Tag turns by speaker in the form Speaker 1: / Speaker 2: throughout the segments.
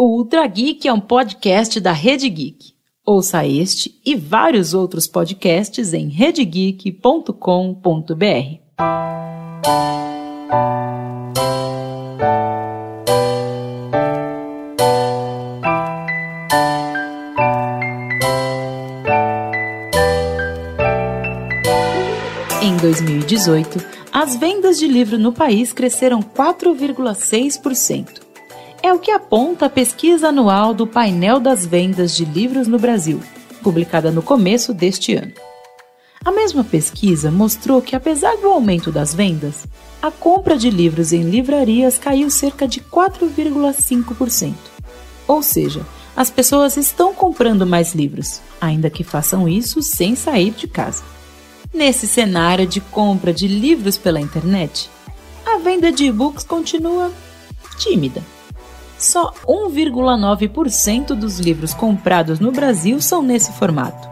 Speaker 1: O Ultra Geek é um podcast da Rede Geek. Ouça este e vários outros podcasts em redegeek.com.br. Em 2018, as vendas de livro no país cresceram 4,6% é o que aponta a pesquisa anual do Painel das Vendas de Livros no Brasil, publicada no começo deste ano. A mesma pesquisa mostrou que, apesar do aumento das vendas, a compra de livros em livrarias caiu cerca de 4,5%. Ou seja, as pessoas estão comprando mais livros, ainda que façam isso sem sair de casa. Nesse cenário de compra de livros pela internet, a venda de e-books continua tímida. Só 1,9% dos livros comprados no Brasil são nesse formato.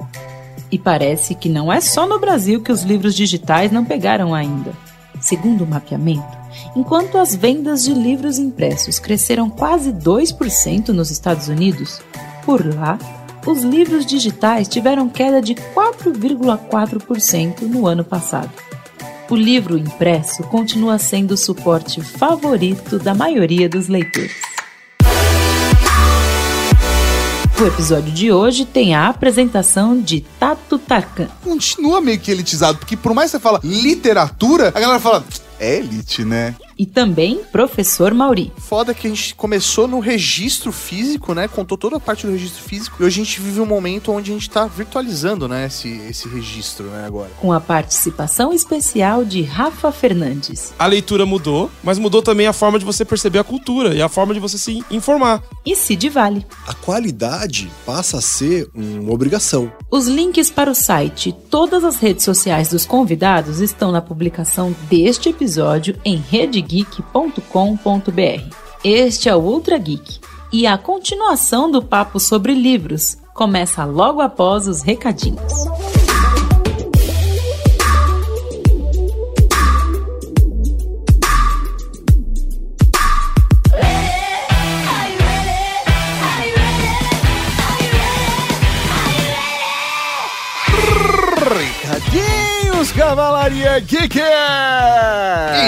Speaker 1: E parece que não é só no Brasil que os livros digitais não pegaram ainda. Segundo o mapeamento, enquanto as vendas de livros impressos cresceram quase 2% nos Estados Unidos, por lá, os livros digitais tiveram queda de 4,4% no ano passado. O livro impresso continua sendo o suporte favorito da maioria dos leitores. O episódio de hoje tem a apresentação de Tato Tarkan.
Speaker 2: Continua meio que elitizado, porque por mais que você fala literatura, a galera fala, é elite, né?
Speaker 1: E também professor Mauri.
Speaker 3: Foda que a gente começou no registro físico, né? Contou toda a parte do registro físico. E hoje a gente vive um momento onde a gente tá virtualizando, né? Esse, esse registro, né? Agora.
Speaker 1: Com a participação especial de Rafa Fernandes.
Speaker 4: A leitura mudou, mas mudou também a forma de você perceber a cultura e a forma de você se informar.
Speaker 1: E Cid Vale.
Speaker 5: A qualidade passa a ser uma obrigação.
Speaker 1: Os links para o site e todas as redes sociais dos convidados estão na publicação deste episódio em rede geek.com.br. Este é o Ultra Geek e a continuação do papo sobre livros começa logo após os recadinhos.
Speaker 2: Cavalaria Geek!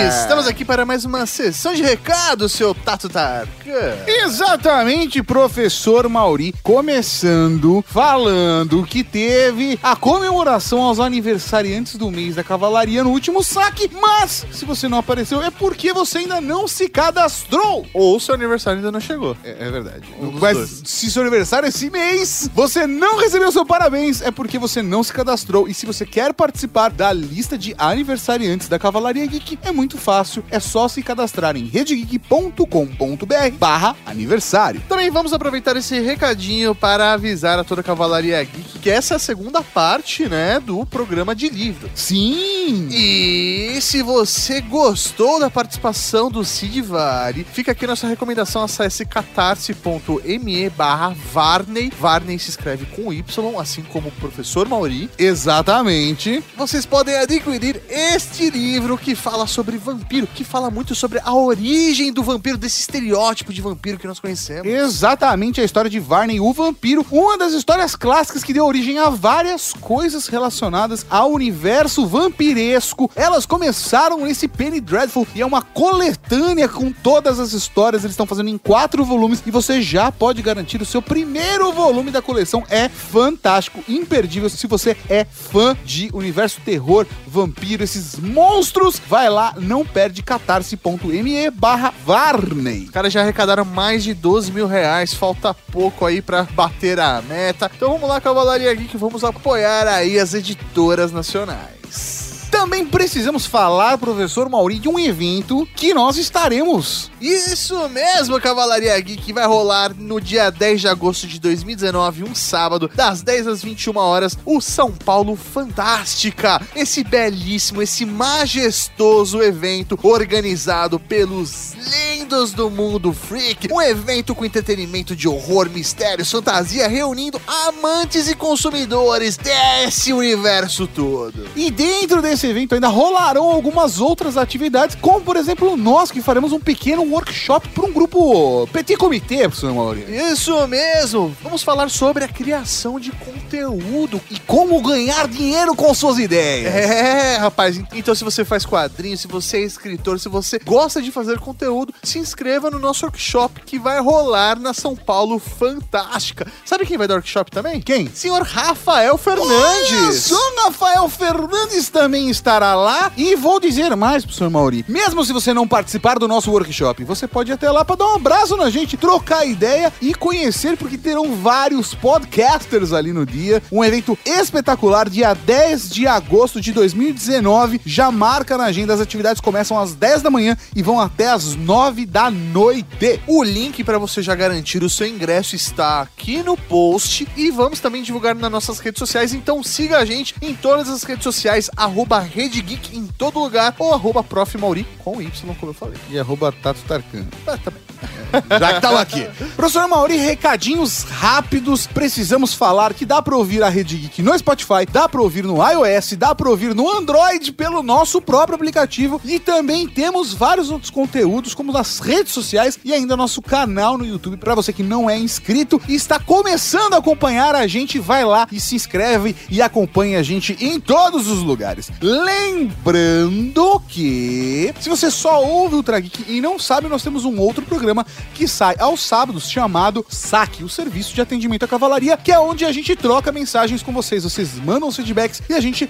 Speaker 3: Estamos aqui para mais uma sessão de recados, seu Tato Tarkan.
Speaker 2: Exatamente, professor Mauri, começando falando que teve a comemoração aos aniversariantes do mês da cavalaria no último saque, mas se você não apareceu é porque você ainda não se cadastrou.
Speaker 3: Ou seu aniversário ainda não chegou.
Speaker 2: É, é verdade.
Speaker 3: Um
Speaker 2: mas
Speaker 3: dois.
Speaker 2: se seu aniversário é esse mês, você não recebeu seu parabéns, é porque você não se cadastrou. E se você quer participar da lista de aniversariantes da Cavalaria Geek, é muito fácil, é só se cadastrar em redegeek.com.br barra aniversário.
Speaker 3: Também vamos aproveitar esse recadinho para avisar a toda a Cavalaria Geek que essa é a segunda parte, né, do programa de livro.
Speaker 2: Sim!
Speaker 3: E se você gostou da participação do Cid Vale, fica aqui nossa recomendação, acesse catarse.me barra Varney. Varney se escreve com Y, assim como o professor Mauri.
Speaker 2: Exatamente.
Speaker 3: Vocês podem adquirir este livro que fala sobre vampiro, que fala muito sobre a origem do vampiro, desse estereótipo de vampiro que nós conhecemos.
Speaker 2: Exatamente a história de Varney, o vampiro, uma das histórias clássicas que deu origem a várias coisas relacionadas ao universo vampiresco. Elas começaram nesse Penny Dreadful e é uma coletânea com todas as histórias. Eles estão fazendo em quatro volumes e você já pode garantir o seu primeiro volume da coleção. É fantástico, imperdível. Se você é fã de universo terror, vampiro, esses monstros, vai lá, não perde catarse.me barra Varney.
Speaker 3: Os caras já arrecadaram mais de 12 mil reais, falta pouco aí pra bater a meta. Então vamos lá, Cavalaria Geek, vamos apoiar aí as editoras nacionais.
Speaker 2: Também precisamos falar, professor Mauri, de um evento que nós estaremos.
Speaker 3: Isso mesmo, Cavalaria Geek, que vai rolar no dia 10 de agosto de 2019, um sábado, das 10 às 21 horas, o São Paulo Fantástica. Esse belíssimo, esse majestoso evento organizado pelos lindos do mundo freak. Um evento com entretenimento de horror, mistérios, fantasia, reunindo amantes e consumidores desse universo todo.
Speaker 2: E dentro desse evento ainda rolarão algumas outras atividades, como por exemplo nós que faremos um pequeno workshop para um grupo Petit Comitê, professor Mauri.
Speaker 3: Isso mesmo! Vamos falar sobre a criação de conteúdo.
Speaker 2: E como ganhar dinheiro com suas ideias.
Speaker 3: É, rapaz. Então, se você faz quadrinhos, se você é escritor, se você gosta de fazer conteúdo, se inscreva no nosso workshop que vai rolar na São Paulo Fantástica. Sabe quem vai dar workshop também?
Speaker 2: Quem?
Speaker 3: Senhor Rafael
Speaker 2: Olha
Speaker 3: Fernandes.
Speaker 2: só, Rafael Fernandes também estará lá. E vou dizer mais, professor Mauri. Mesmo se você não participar do nosso workshop, você pode ir até lá para dar um abraço na gente, trocar ideia e conhecer, porque terão vários podcasters ali no dia. Um evento espetacular, dia 10 de agosto de 2019. Já marca na agenda, as atividades começam às 10 da manhã e vão até às 9 da noite.
Speaker 3: O link para você já garantir o seu ingresso está aqui no post e vamos também divulgar nas nossas redes sociais. Então siga a gente em todas as redes sociais, arroba Rede Geek em todo lugar ou arroba Prof. Mauri com Y, como eu falei.
Speaker 2: E arroba Tato Tarkan.
Speaker 3: Ah, tá bem.
Speaker 2: Já que tava aqui. Professor Mauri, recadinhos rápidos. Precisamos falar que dá pra ouvir a Rede Geek no Spotify, dá pra ouvir no iOS, dá pra ouvir no Android pelo nosso próprio aplicativo. E também temos vários outros conteúdos, como nas redes sociais e ainda nosso canal no YouTube. Pra você que não é inscrito e está começando a acompanhar a gente, vai lá e se inscreve e acompanha a gente em todos os lugares. Lembrando que, se você só ouve o Ultra Geek e não sabe, nós temos um outro programa que sai aos sábados chamado Saque, o serviço de atendimento à cavalaria, que é onde a gente troca mensagens com vocês. Vocês mandam os feedbacks e a gente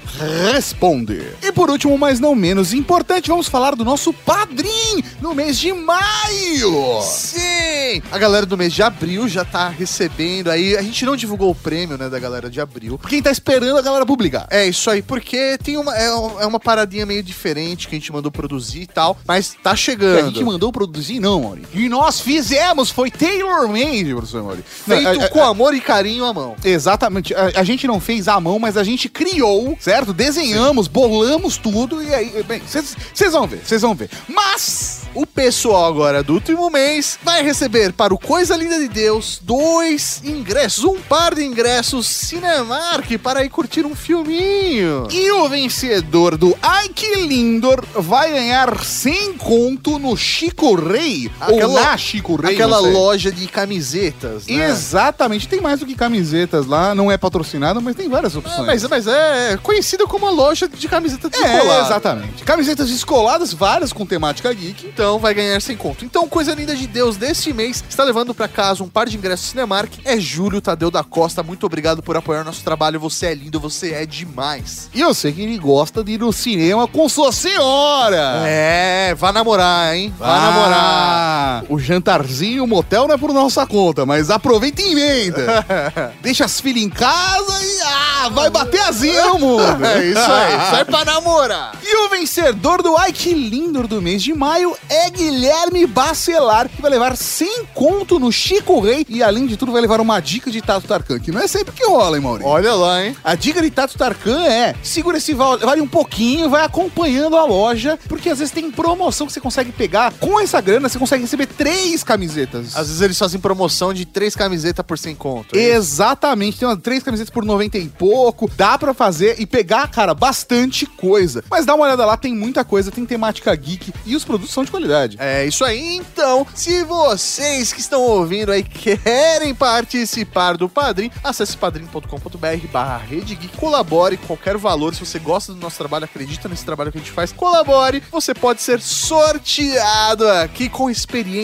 Speaker 2: responde. E por último, mas não menos importante, vamos falar do nosso padrinho no mês de maio.
Speaker 3: Sim! A galera do mês de abril já tá recebendo aí. A gente não divulgou o prêmio, né, da galera de abril.
Speaker 2: Quem tá esperando a galera publicar?
Speaker 3: É isso aí, porque tem uma, é, é uma paradinha meio diferente que a gente mandou produzir e tal, mas tá
Speaker 2: Que a
Speaker 3: chegando.
Speaker 2: gente mandou produzir, não, Mauri. Nós fizemos, foi tailor-made, professor Mauri.
Speaker 3: Feito
Speaker 2: Não, a- a-
Speaker 3: com amor e carinho à mão.
Speaker 2: Exatamente. A, a gente não fez à mão, mas a gente criou, certo? Desenhamos, bolamos tudo e aí, bem, vocês vão ver, vocês vão ver. Mas
Speaker 3: O pessoal agora do último mês vai receber para o Coisa Linda de Deus dois ingressos, um par de ingressos Cinemark para ir curtir um filminho.
Speaker 2: e o vencedor do Ai Que Lindor vai ganhar 100 conto no Chico Rei
Speaker 3: Aquela-
Speaker 2: na Chico Rei,
Speaker 3: Aquela
Speaker 2: sei.
Speaker 3: loja de camisetas, né?
Speaker 2: Exatamente, tem mais do que camisetas lá, não é patrocinado, mas tem várias
Speaker 3: É,
Speaker 2: opções.
Speaker 3: mas, mas é conhecida como a loja de camiseta
Speaker 2: é,
Speaker 3: descolada.
Speaker 2: exatamente. Camisetas descoladas, várias com temática geek.
Speaker 3: Então vai ganhar sem conto. Então, coisa linda de Deus deste mês está levando para casa um par de ingressos Cinemark. É Júlio Tadeu da Costa. Muito obrigado por apoiar nosso trabalho. Você é lindo, você é demais.
Speaker 2: E eu sei que ele gosta de ir no cinema com sua senhora.
Speaker 3: É, vá namorar, hein? Vá namorar.
Speaker 2: O jantarzinho, o motel não é por nossa conta, mas aproveita e emenda. Deixa as filhas em casa e ah, vai bater asinha no mundo.
Speaker 3: É isso aí, sai pra namorar.
Speaker 2: E o vencedor do Ai Que Lindo do mês de maio é Guilherme Bacelar, que vai levar 100 conto no Chico Rei e, além de tudo, vai levar uma dica de Tato Tarkan, que não é sempre que rola, hein, Maurício?
Speaker 3: Olha lá, hein?
Speaker 2: A dica de Tato Tarkan é: segura esse val- vale um pouquinho, vai acompanhando a loja, porque às vezes tem promoção que você consegue pegar. Com essa grana, você consegue receber três camisetas.
Speaker 3: Às vezes eles fazem promoção de três camisetas por 100 conto. é?
Speaker 2: Exatamente, tem umas três camisetas por 90 e pouco. Dá pra fazer e pegar, cara, bastante coisa. Mas dá uma olhada lá, tem muita coisa, tem temática geek e os produtos são de qualidade.
Speaker 3: É isso aí, então. Se vocês que estão ouvindo aí querem participar do Padrim, acesse padrim.com.br barra Rede Geek, colabore com qualquer valor. Se você gosta do nosso trabalho, acredita nesse trabalho que a gente faz, colabore. Você pode ser sorteado aqui com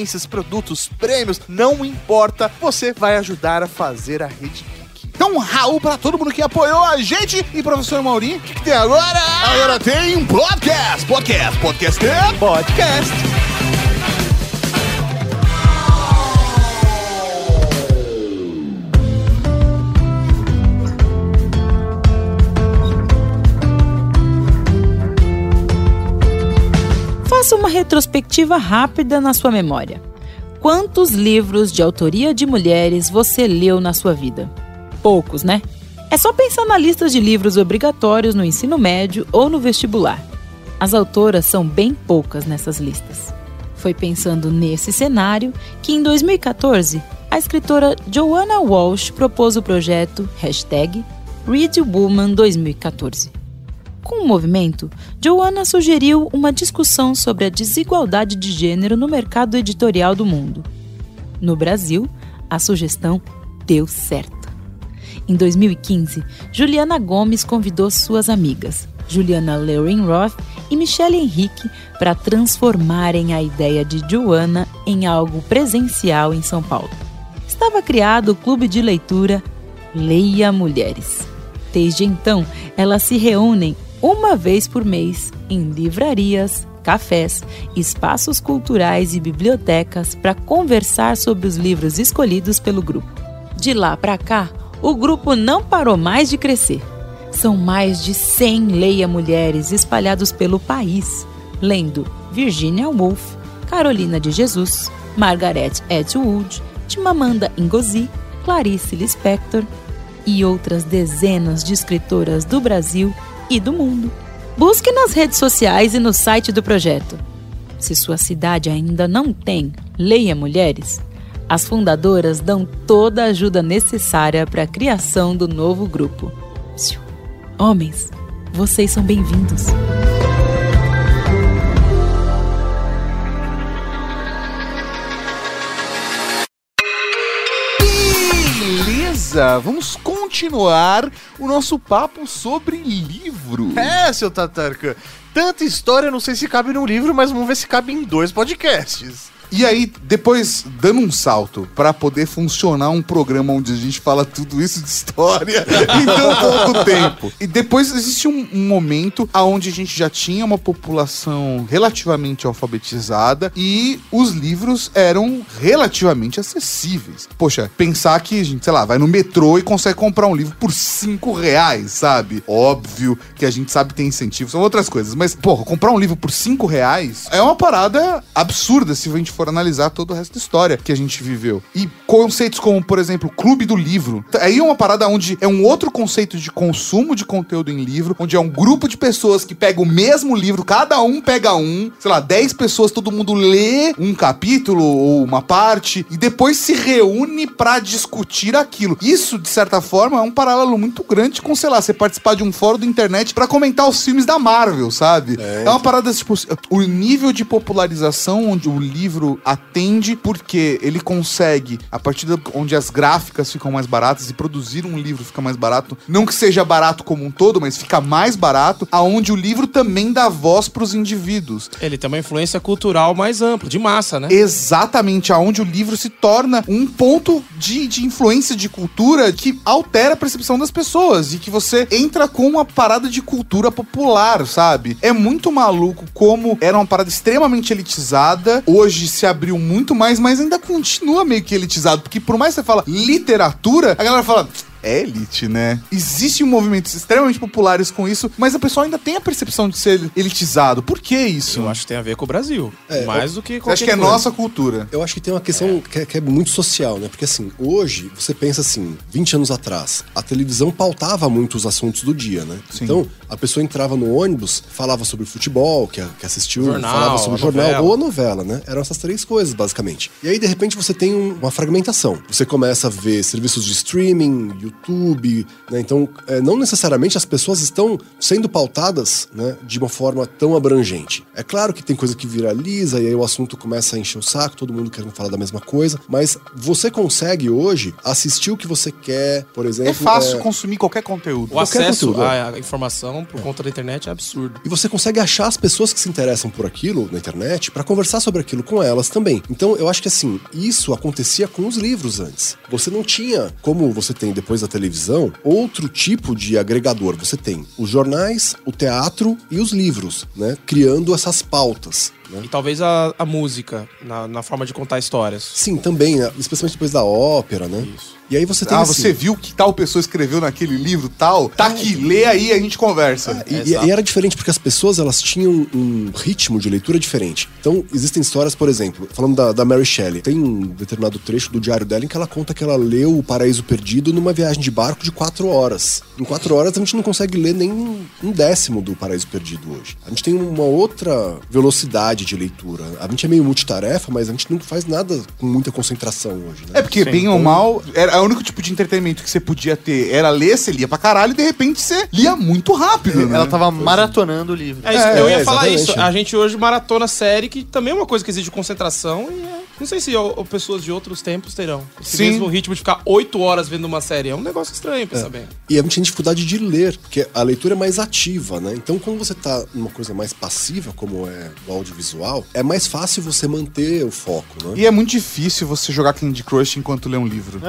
Speaker 3: experiências, produtos, prêmios, não importa. Você vai ajudar a fazer a Rede.
Speaker 2: Então, Raul pra todo mundo que apoiou a gente e professor Mauri.
Speaker 3: O que, que tem agora?
Speaker 2: Agora tem um podcast, podcast, podcast.
Speaker 3: Podcast.
Speaker 1: Faça uma retrospectiva rápida na sua memória. Quantos livros de autoria de mulheres você leu na sua vida? Poucos, né? É só pensar na lista de livros obrigatórios no ensino médio ou no vestibular. As autoras são bem poucas nessas listas. Foi pensando nesse cenário que, em 2014, a escritora Joanna Walsh propôs o projeto hashtag Read Woman 2014. Com o movimento, Joanna sugeriu uma discussão sobre a desigualdade de gênero no mercado editorial do mundo. No Brasil, a sugestão deu certo. Em 2015, Juliana Gomes convidou suas amigas, Juliana Leurin Roth e Michelle Henrique, para transformarem a ideia de Joanna em algo presencial em São Paulo. Estava criado o clube de leitura Leia Mulheres. Desde então, elas se reúnem uma vez por mês em livrarias, cafés, espaços culturais e bibliotecas para conversar sobre os livros escolhidos pelo grupo. De lá para cá, o grupo não parou mais de crescer. São mais de 100 leia mulheres espalhados pelo país, lendo Virginia Woolf, Carolina de Jesus, Margaret Atwood, Chimamanda Ngozi, Clarice Lispector e outras dezenas de escritoras do Brasil e do mundo. Busque nas redes sociais e no site do projeto. Se sua cidade ainda não tem Leia Mulheres, as fundadoras dão toda a ajuda necessária para a criação do novo grupo. Homens, vocês são bem-vindos.
Speaker 2: Beleza, vamos continuar o nosso papo sobre livro.
Speaker 3: É, seu Tatarka. Tanta história, não sei se cabe num livro, mas vamos ver se cabe em dois podcasts.
Speaker 2: E aí, depois, dando um salto para poder funcionar um programa onde a gente fala tudo isso de história em tão pouco tempo. E depois existe um, um momento onde a gente já tinha uma população relativamente alfabetizada e os livros eram relativamente acessíveis. Poxa, pensar que a gente, sei lá, vai no metrô e consegue comprar um livro por cinco reais, sabe? Óbvio que a gente sabe que tem incentivo, são outras coisas. Mas, porra, comprar um livro por cinco reais é uma parada absurda se a gente for analisar todo o resto da história que a gente viveu. E conceitos como, por exemplo, Clube do Livro. Aí é uma parada onde é um outro conceito de consumo de conteúdo em livro, onde é um grupo de pessoas que pega o mesmo livro, cada um pega um, sei lá, 10 pessoas, todo mundo lê um capítulo ou uma parte e depois se reúne para discutir aquilo. Isso, de certa forma, é um paralelo muito grande com, sei lá, você participar de um fórum da internet para comentar os filmes da Marvel, sabe? É, é uma parada, tipo, o nível de popularização onde o livro atende porque ele consegue, a partir de onde as gráficas ficam mais baratas e produzir um livro fica mais barato, não que seja barato como um todo, mas fica mais barato, aonde o livro também dá voz para os indivíduos.
Speaker 4: Ele tem uma influência cultural mais ampla, de massa, né?
Speaker 2: Exatamente, aonde o livro se torna um ponto de, de influência de cultura que altera a percepção das pessoas e que você entra com uma parada de cultura popular, sabe? É muito maluco como era uma parada extremamente elitizada, hoje se abriu muito mais, mas ainda continua meio que elitizado. Porque por mais que você fala literatura, a galera fala é elite, né? Existem movimentos extremamente populares com isso, mas a pessoa ainda tem a percepção de ser elitizado. Por que isso?
Speaker 4: Eu acho que tem a ver com o Brasil. É, mais eu, do que
Speaker 2: qualquer Acho que é coisa. nossa cultura.
Speaker 5: Eu acho que tem uma questão é. Que, é, que, é, muito social, né? Porque assim, hoje, você pensa assim, 20 anos atrás, a televisão pautava muito os assuntos do dia, né? Sim. Então, a pessoa entrava no ônibus, falava sobre futebol, que, que assistiu, jornal, falava sobre jornal novela. ou a novela, né? Eram essas três coisas, basicamente. E aí, de repente, você tem um, uma fragmentação. Você começa a ver serviços de streaming, YouTube, né? Então, é, não necessariamente as pessoas estão sendo pautadas né, de uma forma tão abrangente. É claro que tem coisa que viraliza e aí o assunto começa a encher o saco, todo mundo querendo falar da mesma coisa, mas você consegue hoje assistir o que você quer, por exemplo. É
Speaker 2: fácil é... consumir qualquer conteúdo.
Speaker 4: O qualquer acesso conteúdo, à é. informação por é. conta da internet é absurdo.
Speaker 5: E você consegue achar as pessoas que se interessam por aquilo na internet para conversar sobre aquilo com elas também. Então, eu acho que assim, isso acontecia com os livros antes. Você não tinha, como você tem depois da televisão, outro tipo de agregador. Você tem os jornais, o teatro e os livros, né? Criando essas pautas. Né?
Speaker 4: E talvez a, a música, na, na, forma de contar histórias.
Speaker 5: Sim, também, né? especialmente depois da ópera, né? Isso.
Speaker 2: E aí você tem. Ah, assim, você viu que tal pessoa escreveu naquele livro tal? Tá é, aqui, lê aí a gente conversa.
Speaker 5: É, e, e, era diferente porque as pessoas elas tinham um ritmo de leitura diferente. Então, existem histórias, por exemplo, falando da, da Mary Shelley, tem um determinado trecho do diário dela em que ela conta que ela leu O Paraíso Perdido numa viagem de barco de quatro horas. Em quatro horas a gente não consegue ler nem um décimo do Paraíso Perdido hoje. A gente tem uma outra velocidade de leitura. A gente é meio multitarefa, mas a gente não faz nada com muita concentração hoje, né?
Speaker 2: É porque, bem ou mal, era o único tipo de entretenimento que você podia ter era ler, você lia pra caralho e de repente você lia muito rápido, né?
Speaker 3: Ela tava maratonando o livro.
Speaker 4: É
Speaker 2: É,
Speaker 4: eu ia
Speaker 5: é,
Speaker 4: falar isso. A gente hoje maratona série, que também é uma coisa que exige concentração e é- Não sei se ó, ó, pessoas de outros tempos terão. Esse
Speaker 2: Sim.
Speaker 4: mesmo ritmo de ficar oito horas vendo uma série. É um negócio estranho, pensa bem.
Speaker 5: E a gente tem dificuldade de ler, porque a leitura é mais ativa, né? Então, quando você tá numa coisa mais passiva, como é o audiovisual, é mais fácil você manter o foco, né?
Speaker 2: E é muito difícil você jogar Candy Crush enquanto lê um livro.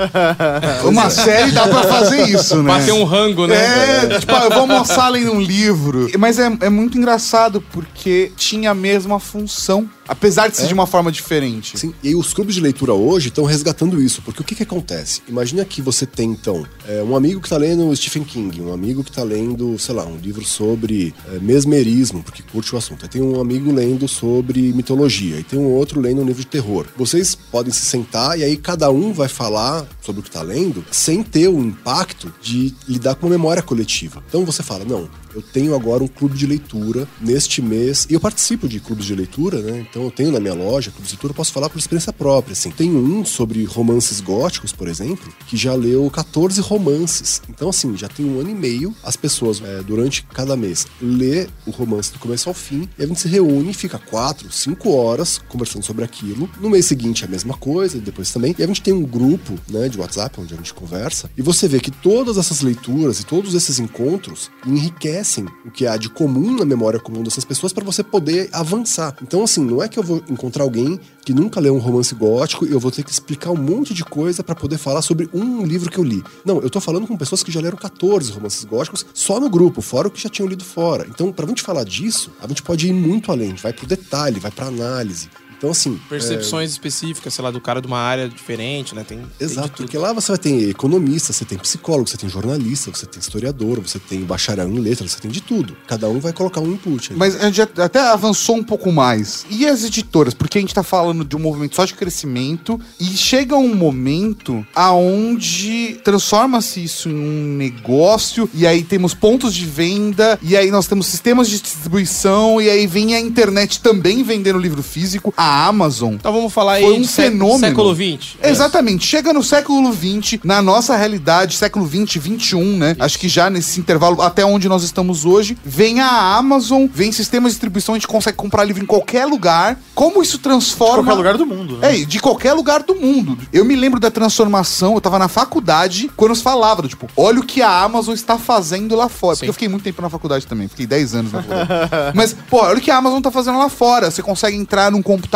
Speaker 2: Uma série dá pra fazer isso, né?
Speaker 4: Bater um rango, né?
Speaker 2: É, tipo, eu vou almoçar lendo um livro. Mas é, é muito engraçado porque tinha a mesma função, apesar de ser de uma forma diferente.
Speaker 5: Sim, e os clubes de leitura hoje estão resgatando isso, porque o que, que acontece? Imagina que você tem, então, é, um amigo que está lendo Stephen King, um amigo que está lendo, sei lá, um livro sobre é, mesmerismo, porque curte o assunto. Aí tem um amigo lendo sobre mitologia, e tem um outro lendo um livro de terror. Vocês podem se sentar e aí cada um vai falar sobre o que está lendo sem ter o impacto de lidar com uma memória coletiva. Então você fala, não, eu tenho agora um clube de leitura neste mês, e eu participo de clubes de leitura, né? Então eu tenho na minha loja clubes de leitura, posso falar por experiência própria, assim. Tem um sobre romances góticos, por exemplo, que já leu 14 romances. Então, assim, já tem um ano e meio, as pessoas, é, durante cada mês, lê o romance do começo ao fim, e a gente se reúne fica quatro, cinco horas conversando sobre aquilo. No mês seguinte é a mesma coisa, depois também. E a gente tem um grupo, né, de WhatsApp, onde a gente conversa, e você vê que todas essas leituras e todos esses encontros enriquecem o que há de comum na memória comum dessas pessoas para você poder avançar. Então, assim, não é que eu vou encontrar alguém que nunca leu um romance gótico e eu vou ter que explicar um monte de coisa para poder falar sobre um livro que eu li. Não, eu tô falando com pessoas que já leram 14 romances góticos só no grupo, fora o que já tinham lido fora. Então, pra gente falar disso, a gente pode ir muito além, a gente vai pro detalhe, vai pra análise. Então, assim.
Speaker 4: Percepções específicas, sei lá, do cara de uma área diferente, né? Tem, tem
Speaker 5: Exato,
Speaker 4: tudo.
Speaker 5: porque lá você vai ter economista, você tem psicólogo, você tem jornalista, você tem historiador, você tem bacharel em letras, você tem de tudo. Cada um vai colocar um input. aí.
Speaker 2: Mas a gente até avançou um pouco mais. E as editoras? Porque a gente tá falando de um movimento só de crescimento e chega um momento aonde transforma-se isso em um negócio e aí temos pontos de venda e aí nós temos sistemas de distribuição e aí vem a internet também vendendo livro físico, a Amazon.
Speaker 4: Então vamos falar
Speaker 2: Foi
Speaker 4: aí
Speaker 2: um
Speaker 4: de sé-
Speaker 2: fenômeno.
Speaker 4: século XX.
Speaker 2: Exatamente. Chega no século XX, na nossa realidade, século XX, XXI, né? Acho que já nesse intervalo, até onde nós estamos hoje, vem a Amazon, vem sistemas de distribuição, a gente consegue comprar livro em qualquer lugar. Como isso transforma...
Speaker 3: Qualquer lugar do mundo, né?
Speaker 2: É, de qualquer lugar do mundo. Eu me lembro da transformação, eu tava na faculdade, quando se falava, tipo, olha o que a Amazon está fazendo lá fora. Porque eu fiquei muito tempo na faculdade também, fiquei 10 anos na faculdade. Mas, pô, olha o que a Amazon tá fazendo lá fora. Você consegue entrar num computador,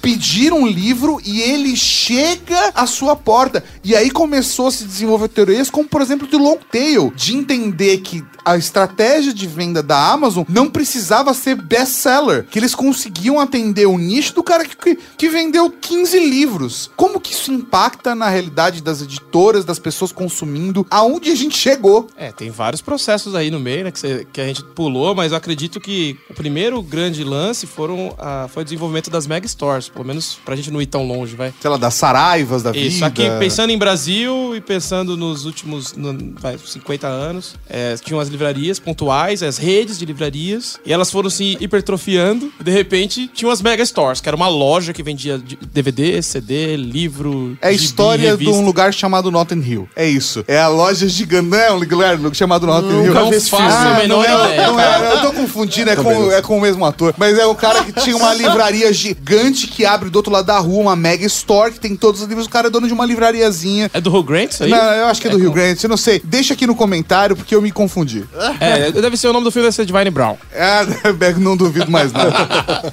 Speaker 2: pedir um livro e ele chega à sua porta. E aí começou a se desenvolver teorias como, por exemplo, de long tail, de entender que a estratégia de venda da Amazon não precisava ser best-seller, que eles conseguiam atender o nicho do cara que, que, vendeu 15 livros. Como que isso impacta na realidade das editoras, das pessoas consumindo? Aonde a gente chegou?
Speaker 4: É, tem vários processos aí no meio, né, que, você- que a gente pulou, mas eu acredito que o primeiro grande lance foram, a- foi o desenvolvimento das mega stores, pelo menos pra gente não ir tão longe, vai.
Speaker 2: Sei lá, das Saraivas da
Speaker 4: Isso,
Speaker 2: vida.
Speaker 4: aqui pensando em Brasil e pensando nos últimos no, vai, 50 anos, é, tinham as livrarias pontuais, as redes de livrarias, e elas foram se hipertrofiando, e de repente tinham as mega stores, que era uma loja que vendia de- DVD, CD, livro.
Speaker 2: É a
Speaker 4: gibi,
Speaker 2: história de um lugar chamado Notting Hill. É isso. É a loja gigante. Não é um lugar chamado Notting Hill.
Speaker 4: Nunca vi esse filme.
Speaker 2: Ah,
Speaker 4: a menor
Speaker 2: não é,
Speaker 4: ideia,
Speaker 2: não é, eu tô confundindo, é com,
Speaker 5: não.
Speaker 2: é com o mesmo ator. Mas é o cara que tinha uma livraria gigante que abre do outro lado da rua, uma mega store que tem todos os livros. O cara é dono de uma livrariazinha.
Speaker 4: É do Hugh Grant isso aí?
Speaker 2: Não, eu acho que é do Rio Grande, eu não sei. Deixa aqui no comentário porque eu me confundi.
Speaker 4: É, deve ser o nome do filme, deve ser Divine Brown.
Speaker 2: É, não duvido mais nada.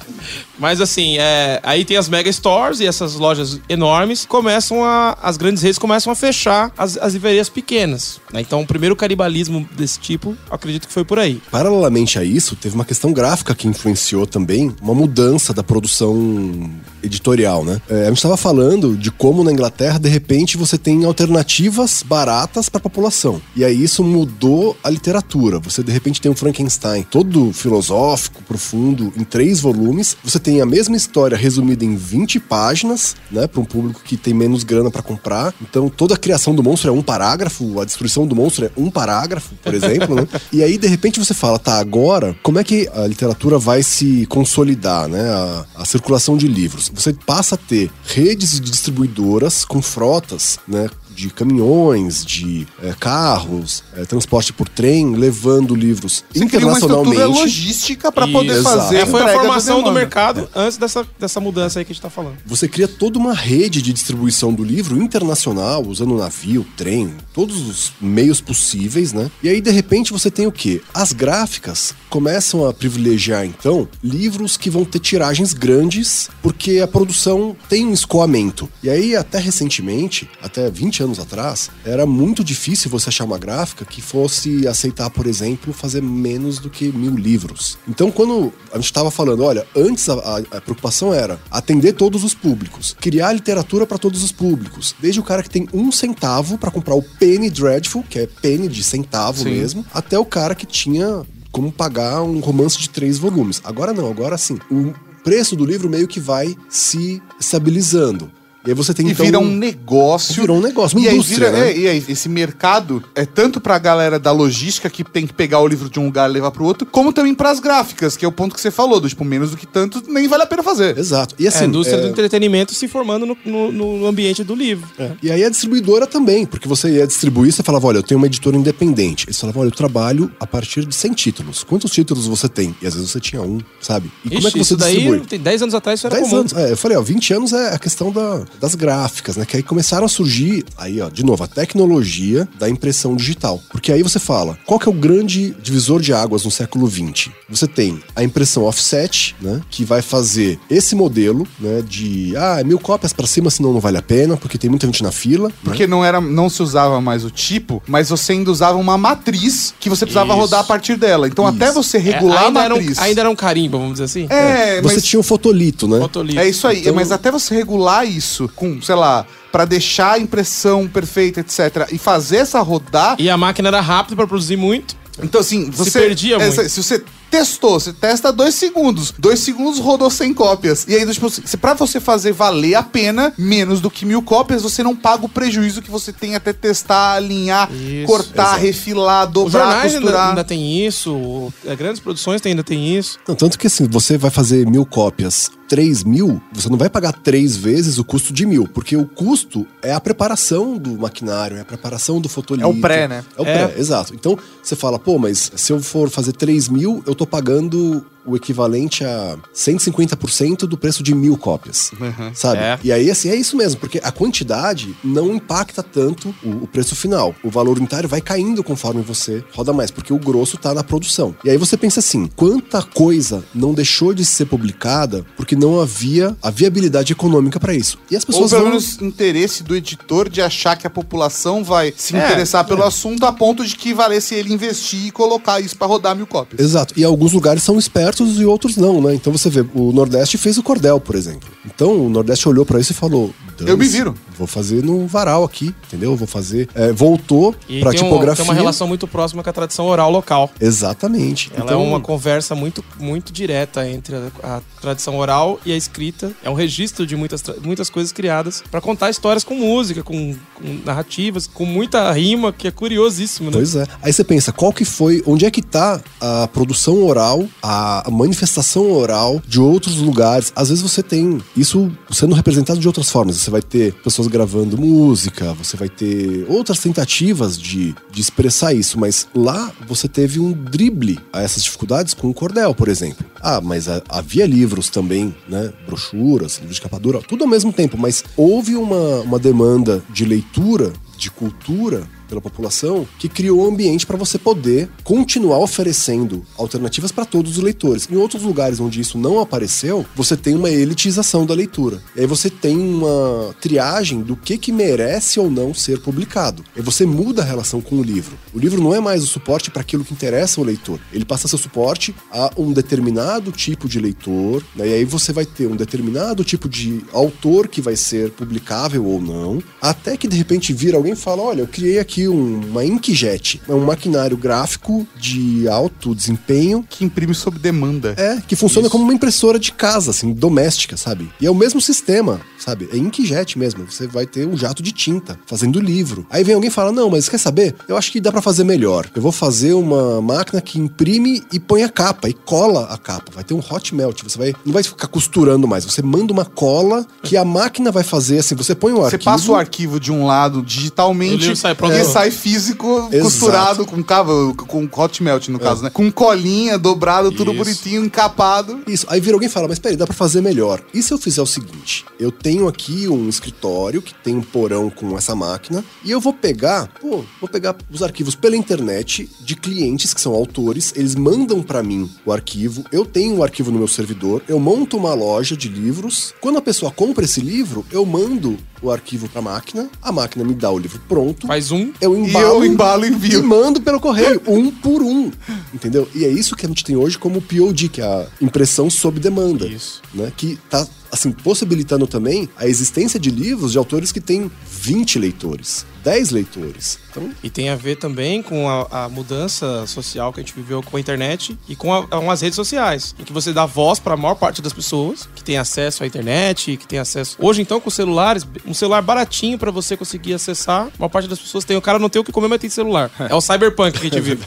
Speaker 4: Mas assim, é, aí tem as mega stores e essas lojas enormes começam a. As grandes redes começam a fechar as, as livrarias pequenas. né? Então o primeiro canibalismo desse tipo, acredito que foi por aí.
Speaker 5: Paralelamente a isso, teve uma questão gráfica que influenciou também uma mudança da produção editorial, né? É, a gente estava falando de como na Inglaterra, de repente, você tem alternativas baratas para a população. E aí isso mudou a literatura. Você, de repente, tem um Frankenstein todo filosófico, profundo, em três volumes. Você tem a mesma história resumida em 20 páginas, né, para um público que tem menos grana para comprar. Então toda a criação do monstro é um parágrafo, a destruição do monstro é um parágrafo, por exemplo, né? E aí de repente você fala, tá, agora como é que a literatura vai se consolidar, né? A, a circulação de livros. Você passa a ter redes de distribuidoras com frotas, né? De caminhões, de é, carros, é, transporte por trem, levando livros
Speaker 2: Você cria uma estrutura
Speaker 5: internacionalmente.
Speaker 2: logística para poder
Speaker 5: Exato.
Speaker 2: fazer
Speaker 4: É, foi a formação do mercado antes dessa, dessa mudança aí que a gente tá falando.
Speaker 5: Você cria toda uma rede de distribuição do livro internacional, usando navio, trem, todos os meios possíveis, né? E aí, de repente, você tem o quê? As gráficas começam a privilegiar, então, livros que vão ter tiragens grandes, porque a produção tem um escoamento. E aí, até recentemente, até 20 anos atrás, era muito difícil você achar uma gráfica que fosse aceitar, por exemplo, fazer menos do que mil livros. Então, quando a gente estava falando, olha, antes a, a- a preocupação era atender todos os públicos, criar literatura para todos os públicos, desde o cara que tem um centavo para comprar o Penny Dreadful, que é penny de centavo
Speaker 2: Sim.
Speaker 5: mesmo, até o cara que tinha como pagar um romance de três volumes. Agora não, agora sim. O preço do livro meio que vai se estabilizando. E aí você tem
Speaker 2: E
Speaker 5: então.
Speaker 2: vira um negócio.
Speaker 5: Virou um negócio, uma
Speaker 2: e aí
Speaker 5: indústria,
Speaker 2: vira-
Speaker 5: né?
Speaker 2: é, e aí esse mercado é tanto pra galera da logística que tem que pegar o livro de um lugar e levar pro outro, como também pras gráficas, que é o ponto que você falou, do tipo, menos do que tanto, nem vale a pena fazer.
Speaker 5: Exato. E assim,
Speaker 4: é a indústria
Speaker 5: é-
Speaker 4: do entretenimento se formando no, no- no ambiente do livro.
Speaker 5: É. E aí a distribuidora também, porque você ia distribuir, você falava, olha, eu tenho uma editora independente. Eles falavam, olha, eu trabalho a partir de 100 títulos. Quantos títulos você tem? E às vezes você tinha um, sabe? E como é que
Speaker 4: Ixi,
Speaker 5: você
Speaker 4: isso daí,
Speaker 5: distribui?
Speaker 4: tem 10 anos atrás, isso era
Speaker 5: 10
Speaker 4: comum.
Speaker 5: anos. É, eu falei, ó, 20 anos é a questão da- das gráficas, né? Que aí começaram a surgir, aí, ó, de novo, a tecnologia da impressão digital. Porque aí você fala, qual que é o grande divisor de águas no século 20? Você tem a impressão offset, né? Que vai fazer esse modelo, né? De, ah, mil cópias pra cima, senão não vale a pena, porque tem muita gente na fila. né?
Speaker 2: Porque não, era, não se usava mais o tipo, mas você ainda usava uma matriz que você precisava
Speaker 4: Isso.
Speaker 2: rodar a partir dela. Então,
Speaker 5: Isso.
Speaker 2: até você
Speaker 4: É,
Speaker 2: regular
Speaker 4: ainda,
Speaker 2: a
Speaker 4: era um,
Speaker 2: matriz.
Speaker 4: ainda era um carimbo, vamos dizer assim?
Speaker 2: É,
Speaker 5: Você
Speaker 2: mas
Speaker 5: tinha o fotolito, né?
Speaker 4: Fotolito.
Speaker 2: é isso aí.
Speaker 5: Então-
Speaker 2: Mas até você regular isso com, sei lá, pra deixar a impressão perfeita, etc. E fazer essa rodar.
Speaker 4: E a máquina era rápida pra produzir muito.
Speaker 2: Então, assim, você.
Speaker 4: perdia
Speaker 2: é,
Speaker 4: muito.
Speaker 2: Se você testou, você testa dois segundos. Dois segundos rodou 100 cópias. E aí, tipo, se pra você fazer valer a pena, menos do que mil cópias, você não paga o prejuízo que você tem até testar, alinhar,
Speaker 4: Isso,
Speaker 2: cortar,
Speaker 5: exato.
Speaker 2: refilar, dobrar,
Speaker 4: jornais ainda,
Speaker 2: costurar.
Speaker 4: ainda tem isso, é, grandes produções ainda tem isso.
Speaker 5: Não, tanto que assim, você vai fazer mil cópias, três mil, você não vai pagar três vezes o custo de mil, porque o custo é a preparação do maquinário, é a preparação do fotolito.
Speaker 3: É o pré, né?
Speaker 5: É o
Speaker 4: É.
Speaker 5: pré, exato. Então, você fala, pô, mas se eu for fazer três mil, eu tô pagando o equivalente a 150% do preço de mil cópias. Sabe?
Speaker 4: É.
Speaker 5: E aí, assim, é isso mesmo, porque a quantidade não impacta tanto o, o preço final. O valor unitário vai caindo conforme você roda mais, porque o grosso tá na produção. E aí você pensa assim: quanta coisa não deixou de ser publicada porque não havia a viabilidade econômica para isso? E as
Speaker 2: Ou
Speaker 5: pessoas
Speaker 2: pelo
Speaker 5: vão.
Speaker 2: menos interesse do editor de achar que a população vai se
Speaker 4: É,
Speaker 2: interessar pelo assunto a ponto de que valesse ele investir e colocar isso pra rodar mil cópias.
Speaker 5: Exato. E alguns lugares são espertos e outros não, né? Então você vê, o Nordeste fez o cordel, por exemplo. Então o Nordeste olhou para isso e falou:
Speaker 2: Eu me
Speaker 5: "Dane-se,
Speaker 2: viro."
Speaker 5: Vou fazer no varal aqui, entendeu? Vou fazer. é, voltou pra
Speaker 4: tem, um-
Speaker 5: tipografia.
Speaker 4: tem uma relação muito próxima com a tradição oral local.
Speaker 5: Exatamente.
Speaker 4: Ela
Speaker 5: então,
Speaker 4: é uma conversa muito, muito direta entre a, a tradição oral e a escrita. É um registro de muitas, muitas coisas criadas pra contar histórias com música, com, com narrativas, com muita rima, que é curiosíssimo, né?
Speaker 5: Pois é. Aí você pensa, qual que foi, onde é que tá a produção oral, a, a manifestação oral de outros lugares? Às vezes você tem isso sendo representado de outras formas. Você vai ter pessoas gravando música, você vai ter outras tentativas de, de expressar isso, mas lá você teve um drible a essas dificuldades com o cordel, por exemplo. Ah, mas a- havia livros também, né? Brochuras, livros de capa dura, tudo ao mesmo tempo, mas houve uma, uma demanda de leitura, de cultura pela população que criou um ambiente para você poder continuar oferecendo alternativas para todos os leitores. Em outros lugares onde isso não apareceu, você tem uma elitização da leitura. E aí você tem uma triagem do que que merece ou não ser publicado. E você muda a relação com o livro. O livro não é mais o suporte para aquilo que interessa ao leitor. Ele passa a ser suporte a um determinado tipo de leitor, né? E aí você vai ter um determinado tipo de autor que vai ser publicável ou não, até que de repente vira alguém e fala: "Olha, eu criei aqui aqui um- uma inkjet. É um maquinário gráfico de alto desempenho
Speaker 2: Que imprime sob demanda.
Speaker 5: é, que funciona como uma impressora de casa, assim, doméstica, sabe? E é o mesmo sistema, sabe? É inkjet mesmo. Você vai ter um jato de tinta fazendo livro. Aí vem alguém e fala: Não, mas quer saber? Eu acho que dá pra fazer melhor. Eu vou fazer uma máquina que imprime e põe a capa e cola a capa. Vai ter um hot melt. Você vai não vai ficar costurando mais. Você manda uma cola que a máquina vai fazer assim. Você põe o
Speaker 2: Você
Speaker 5: arquivo.
Speaker 2: passa o arquivo de um lado digitalmente
Speaker 4: Ele sai pronto.
Speaker 2: e sai físico,
Speaker 5: Exato.
Speaker 2: costurado com cabo, com hot melt no caso, né? Com colinha, dobrado, tudo
Speaker 4: Isso.
Speaker 2: bonitinho, encapado.
Speaker 5: Isso. Aí vira alguém e fala, mas peraí, dá pra fazer melhor. E se eu fizer o seguinte? Eu tenho aqui um escritório que tem um porão com essa máquina e eu vou pegar, pô, vou pegar os arquivos pela internet de clientes que são autores, eles mandam pra mim o arquivo, eu tenho o arquivo no meu servidor, eu monto uma loja de livros. Quando a pessoa compra esse livro, eu mando o arquivo pra máquina, a máquina me dá o livro pronto.
Speaker 4: Faz um.
Speaker 5: Eu
Speaker 2: E
Speaker 5: embalo,
Speaker 2: eu embalo e envio.
Speaker 5: e mando pelo correio, um por um. Entendeu? E é isso que a gente tem hoje como POD, que é a impressão sob demanda.
Speaker 4: Isso.
Speaker 5: Né? Que tá, assim, possibilitando também a existência de livros de autores que têm 20 leitores, 10 leitores. Então,
Speaker 4: E tem a ver também com a, a mudança social que a gente viveu com a internet e com, a- com as redes sociais, em que você dá voz para a maior parte das pessoas que tem acesso à internet, que tem acesso. Hoje, então, com celulares, um celular baratinho para você conseguir acessar, a maior parte das pessoas tem. O cara não tem o que comer, mas tem celular. É o cyberpunk que a gente vive.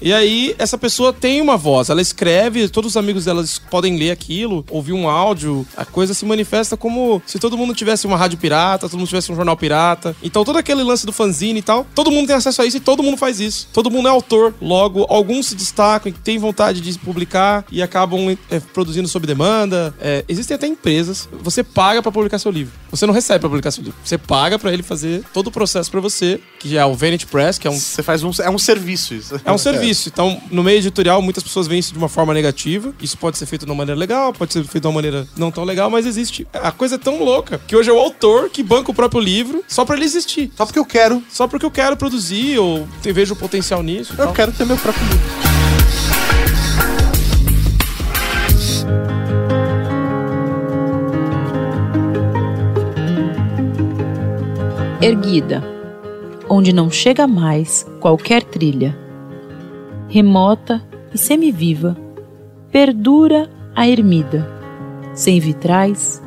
Speaker 4: E aí, essa pessoa tem uma voz, ela escreve, todos os amigos delas podem ler aquilo, ouvir um áudio, coisa se manifesta como se todo mundo tivesse uma rádio pirata, todo mundo tivesse um jornal pirata. Então, todo aquele lance do fanzine e tal, todo mundo tem acesso a isso e todo mundo faz isso. Todo mundo é autor. Logo, alguns se destacam e têm vontade de publicar e acabam é, produzindo sob demanda. É, existem até empresas, você paga pra publicar seu livro. Você não recebe pra publicar seu livro. Você paga pra ele fazer todo o processo pra você, que é o Vanity Press, que é um
Speaker 3: Você faz um. É um serviço isso.
Speaker 4: é um serviço. Então, no meio editorial, muitas pessoas veem isso de uma forma negativa. Isso pode ser feito de uma maneira legal, pode ser feito de uma maneira não tão legal, mas existe. A coisa é tão louca que hoje é o autor que banca o próprio livro só pra ele existir.
Speaker 2: Só porque eu quero.
Speaker 4: Só porque eu quero produzir ou te- vejo o potencial nisso.
Speaker 3: Eu
Speaker 4: tal.
Speaker 3: quero ter meu próprio livro.
Speaker 1: erguida, onde não chega mais qualquer trilha. Remota e semiviva, perdura a ermida, sem vitrais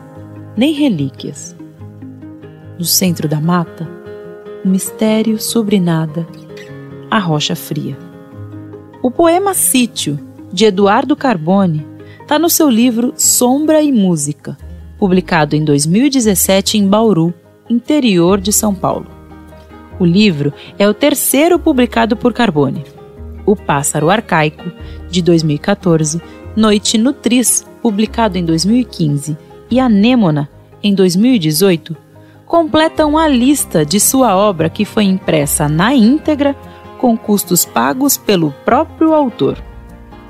Speaker 1: nem relíquias. No centro da mata, um mistério sobre nada, a rocha fria. O poema Sítio, de Eduardo Carbone, está no seu livro Sombra e Música, publicado em 2017 em Bauru, interior de São Paulo. O livro é o terceiro publicado por Carbone. O Pássaro Arcaico, de 2014, Noite Nutris, publicado em 2015, e Anêmona, em 2018, completam a lista de sua obra que foi impressa na íntegra com custos pagos pelo próprio autor.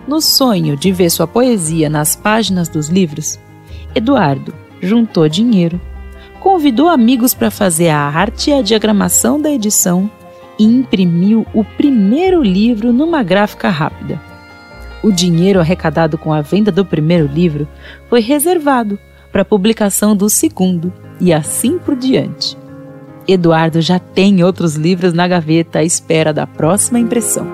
Speaker 1: No sonho de ver sua poesia nas páginas dos livros, Eduardo juntou dinheiro, convidou amigos para fazer a arte e a diagramação da edição e imprimiu o primeiro livro numa gráfica rápida. O dinheiro arrecadado com a venda do primeiro livro foi reservado para a publicação do segundo e assim por diante. Eduardo já tem outros livros na gaveta à espera da próxima impressão.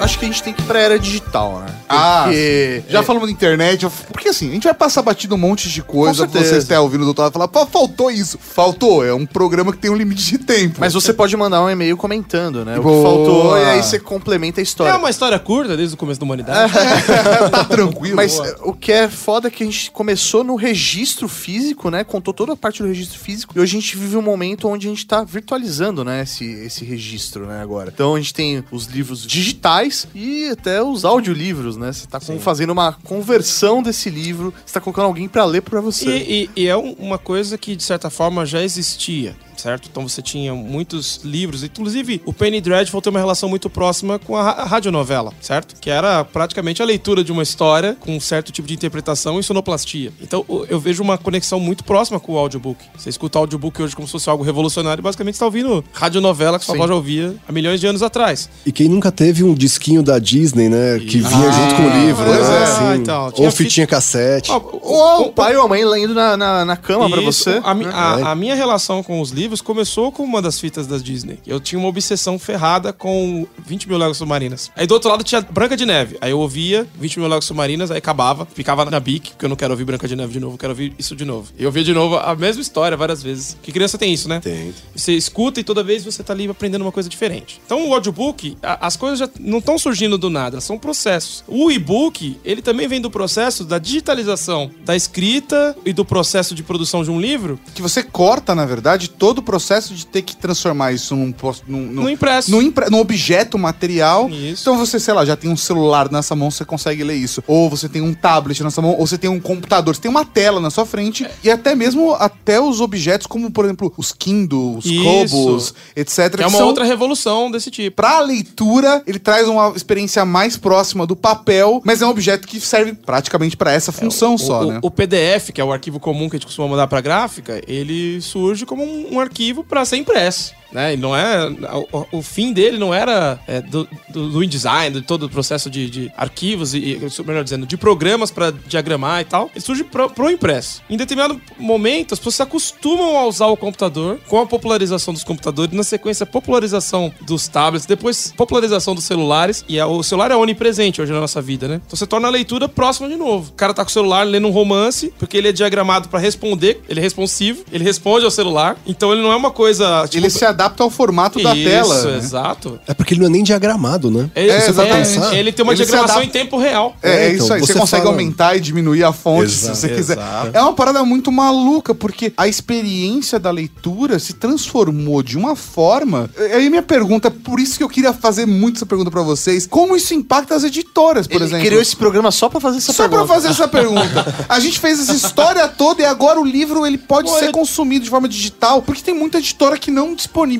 Speaker 3: Acho que a gente tem que ir pra era digital, né?
Speaker 2: Ah,
Speaker 3: Porque-
Speaker 2: já
Speaker 3: é,
Speaker 2: falamos da internet. Porque assim, a gente vai passar batido um monte de coisa.
Speaker 3: Com certeza.
Speaker 2: Você está ouvindo o doutor falar, pô, faltou isso. Faltou. É um programa que tem um limite de tempo.
Speaker 3: Mas você pode mandar um e-mail comentando, né? O que
Speaker 2: Boa.
Speaker 3: faltou e aí você complementa a história.
Speaker 4: É uma história curta desde o começo da humanidade.
Speaker 2: tá tranquilo.
Speaker 3: Mas
Speaker 2: boa.
Speaker 3: o que é foda é que a gente começou no registro físico, né? Contou toda a parte do registro físico. E hoje a gente vive um momento onde a gente tá virtualizando, né? Esse, esse registro, né? Agora. Então a gente tem os livros digitais e até os audiolivros, né? Você tá com- fazendo uma conversão desse livro, você tá colocando alguém pra ler pra você.
Speaker 4: E, e- e é um- uma coisa que, de certa forma, já existia. Certo? Então você tinha muitos livros, inclusive o Penny Dreadful tem uma relação muito próxima com a, ra- a radionovela, certo? Que era praticamente a leitura de uma história com um certo tipo de interpretação e sonoplastia. Então eu vejo uma conexão muito próxima com o audiobook. Você escuta o audiobook hoje como se fosse algo revolucionário e basicamente está ouvindo radionovela que sua avó já ouvia há milhões de anos atrás.
Speaker 5: E quem nunca teve um disquinho da Disney, né? Que vinha junto com o livro,
Speaker 4: pois
Speaker 5: né?
Speaker 4: é.
Speaker 5: assim,
Speaker 4: Ah, então, tinha
Speaker 5: ou fitinha cassete.
Speaker 4: Ó,
Speaker 3: Ou o pai ou a mãe lendo na, na, na cama pra
Speaker 4: Isso,
Speaker 3: você.
Speaker 4: A,
Speaker 3: né?
Speaker 4: a-
Speaker 5: É.
Speaker 4: a minha relação com os livros começou com uma das fitas das Disney. Eu tinha uma obsessão ferrada com 20 mil léguas submarinas. Aí do outro lado tinha Branca de Neve. Aí eu ouvia 20 mil léguas submarinas, aí acabava, ficava na bic, porque eu não quero ouvir Branca de Neve de novo, eu quero ouvir isso de novo. E eu ouvia de novo a mesma história várias vezes. Que criança tem isso, né?
Speaker 5: Tem.
Speaker 4: Você escuta e toda vez você tá ali aprendendo uma coisa diferente. Então o audiobook, a- as coisas já não estão surgindo do nada, são processos. O e-book, ele também vem do processo da digitalização da escrita e do processo de produção de um livro
Speaker 2: Que você corta, na verdade, todo o processo de ter que transformar isso num, num, num,
Speaker 4: no impresso.
Speaker 2: num, impre- num objeto material.
Speaker 4: Isso.
Speaker 2: Então você, sei lá, já tem um celular nessa mão, você consegue ler isso. Ou você tem um tablet nessa mão, ou você tem um computador, você tem uma tela na sua frente. E até mesmo até os objetos, como por exemplo os Kindle, os. Kobos, etc.
Speaker 4: Que é uma
Speaker 2: são-
Speaker 4: outra revolução desse tipo.
Speaker 2: Pra leitura, ele traz uma experiência mais próxima do papel, mas é um objeto que serve praticamente pra essa função só,
Speaker 4: o,
Speaker 2: né?
Speaker 4: o PDF, que é o arquivo comum que a gente costuma mandar pra gráfica, ele surge como um, um arquivo pra ser impresso. Né? Ele não é. O, o fim dele não era é, do, do, do InDesign, de todo o processo de, de arquivos, e, melhor dizendo, de programas pra diagramar e tal. Ele surge pro, pro impresso. Em determinado momento, as pessoas se acostumam a usar o computador com a popularização dos computadores, na sequência, popularização dos tablets, depois popularização dos celulares. E a- o celular é onipresente hoje na nossa vida, né? Então você torna a leitura próxima de novo. O cara tá com o celular lendo um romance, porque ele é diagramado pra responder, ele é responsivo, ele responde ao celular. Então ele não é uma coisa. Tipo,
Speaker 2: Ele se adapta ao formato da
Speaker 4: Isso,
Speaker 2: tela. né?
Speaker 4: exato.
Speaker 5: É porque ele não é nem diagramado, né?
Speaker 4: É,
Speaker 2: É,
Speaker 4: você
Speaker 2: exatamente.
Speaker 4: ele tem uma
Speaker 2: Ele
Speaker 4: diagramação
Speaker 2: adapta-
Speaker 4: em tempo real.
Speaker 2: É,
Speaker 5: É,
Speaker 2: é
Speaker 5: então,
Speaker 2: isso aí. Você,
Speaker 5: você
Speaker 2: consegue
Speaker 5: fala-
Speaker 2: aumentar e diminuir a fonte
Speaker 5: Exato,
Speaker 2: se você quiser.
Speaker 4: exato.
Speaker 2: É uma parada muito maluca, porque a experiência da leitura se transformou de uma forma. Aí minha pergunta, por isso que eu queria fazer muito essa pergunta pra vocês: como isso impacta as editoras, por
Speaker 3: Ele
Speaker 2: exemplo?
Speaker 3: criou esse programa só pra fazer essa
Speaker 2: Só pra
Speaker 3: pergunta.
Speaker 2: fazer essa pergunta. A gente fez essa história toda e agora o livro ele pode
Speaker 4: Pô,
Speaker 2: ser
Speaker 4: eu-
Speaker 2: consumido de forma digital, porque tem muita editora que não disponibiliza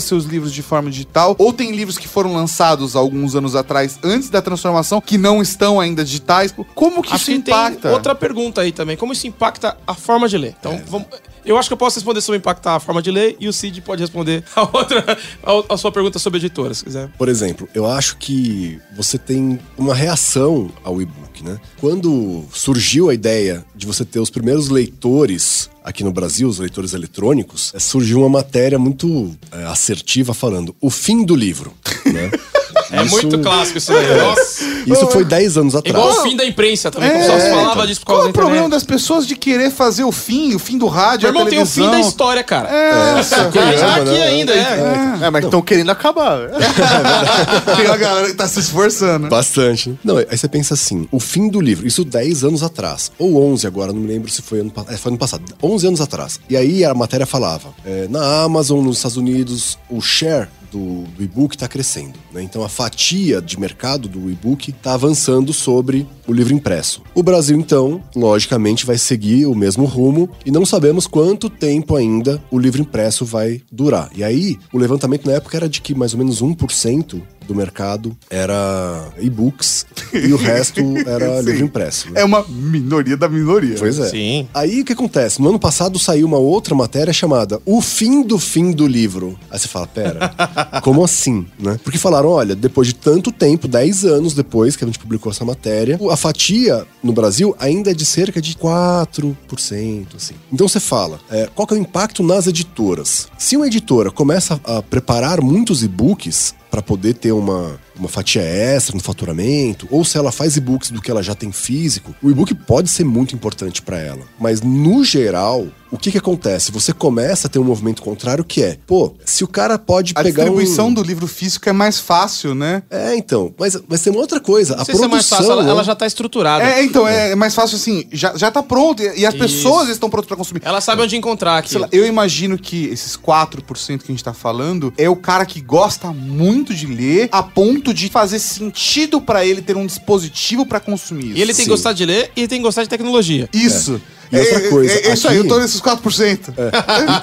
Speaker 2: seus livros de forma digital, ou tem livros que foram lançados alguns anos atrás, antes da transformação, que não estão ainda digitais. Como que
Speaker 4: Acho
Speaker 2: isso
Speaker 4: que
Speaker 2: impacta?
Speaker 4: tem outra pergunta aí também. Como isso impacta a forma de ler? Então, vamos- eu acho que eu posso responder sobre impactar a forma de ler e o Cid pode responder a outra, a, a sua pergunta sobre editora, se quiser.
Speaker 5: Por exemplo, eu acho que você tem uma reação ao e-book, né? Quando surgiu a ideia de você ter os primeiros leitores aqui no Brasil, os leitores eletrônicos, eh, surgiu uma matéria muito eh, assertiva falando o fim do livro, né?
Speaker 4: É
Speaker 5: Isso-
Speaker 4: muito clássico isso aí. Nossa.
Speaker 5: Isso foi 10 anos atrás.
Speaker 4: Igual o fim da imprensa também, como só se falava disso por
Speaker 2: Qual
Speaker 4: causa
Speaker 2: é
Speaker 4: da
Speaker 2: o problema das pessoas de querer fazer o fim, o fim do rádio,
Speaker 4: Meu
Speaker 2: a
Speaker 4: irmão tem o fim da história, cara.
Speaker 2: É,
Speaker 4: Tá aqui
Speaker 5: né?
Speaker 4: ainda, é.
Speaker 3: É, mas estão querendo acabar.
Speaker 2: tem a galera que tá se esforçando.
Speaker 5: Bastante. Não, aí você pensa assim, o fim do livro, isso 10 anos atrás, ou 11 agora, não me lembro se foi ano passado, é, foi ano passado, 11 anos atrás. E aí a matéria falava, é, na Amazon, nos Estados Unidos, o share do, do e-book está crescendo. né? Então a fatia de mercado do e-book está avançando sobre o livro impresso. O Brasil, então, logicamente, vai seguir o mesmo rumo e não sabemos quanto tempo ainda o livro impresso vai durar. E aí, o levantamento na época era de que mais ou menos 1% do mercado era e-books e o resto era
Speaker 2: Sim.
Speaker 5: livro impresso. né?
Speaker 2: É uma minoria da minoria.
Speaker 5: Pois é.
Speaker 4: Sim.
Speaker 5: Aí o que acontece? No ano passado saiu uma outra matéria chamada O Fim do Fim do Livro. Aí você fala, pera, como assim, né? Porque falaram, olha, depois de tanto tempo, 10 anos depois que a gente publicou essa matéria, a fatia no Brasil ainda é de cerca de 4%, assim. Então você fala, é, qual que é o impacto nas editoras? Se uma editora começa a preparar muitos e-books para poder ter uma, uma fatia extra no faturamento, ou se ela faz e-books do que ela já tem físico, o e-book pode ser muito importante para ela. Mas no geral, o que que acontece? Você começa a ter um movimento contrário que é, pô, se o cara pode
Speaker 2: A
Speaker 5: pegar
Speaker 2: distribuição
Speaker 5: um...
Speaker 2: do livro físico é mais fácil, né?
Speaker 5: É, então, mas, mas tem uma outra coisa,
Speaker 4: Não
Speaker 5: a
Speaker 4: se é
Speaker 5: produção...
Speaker 4: mais fácil, ela,
Speaker 5: né?
Speaker 4: ela já tá estruturada.
Speaker 2: É, então, é mais fácil assim, já, já tá pronto e e as
Speaker 4: Isso.
Speaker 2: pessoas estão prontas pra consumir.
Speaker 4: Ela sabe onde encontrar aqui.
Speaker 2: Sei lá, eu imagino que esses 4% que a gente tá falando é o cara que gosta muito de ler a ponto de fazer sentido pra ele ter um dispositivo pra consumir isso.
Speaker 4: E ele tem que
Speaker 5: Sim.
Speaker 4: gostar de ler e ele tem que gostar de tecnologia.
Speaker 2: Isso.
Speaker 5: E outra coisa,
Speaker 2: É, é isso aí,
Speaker 5: aqui-
Speaker 2: eu tô nesses 4%.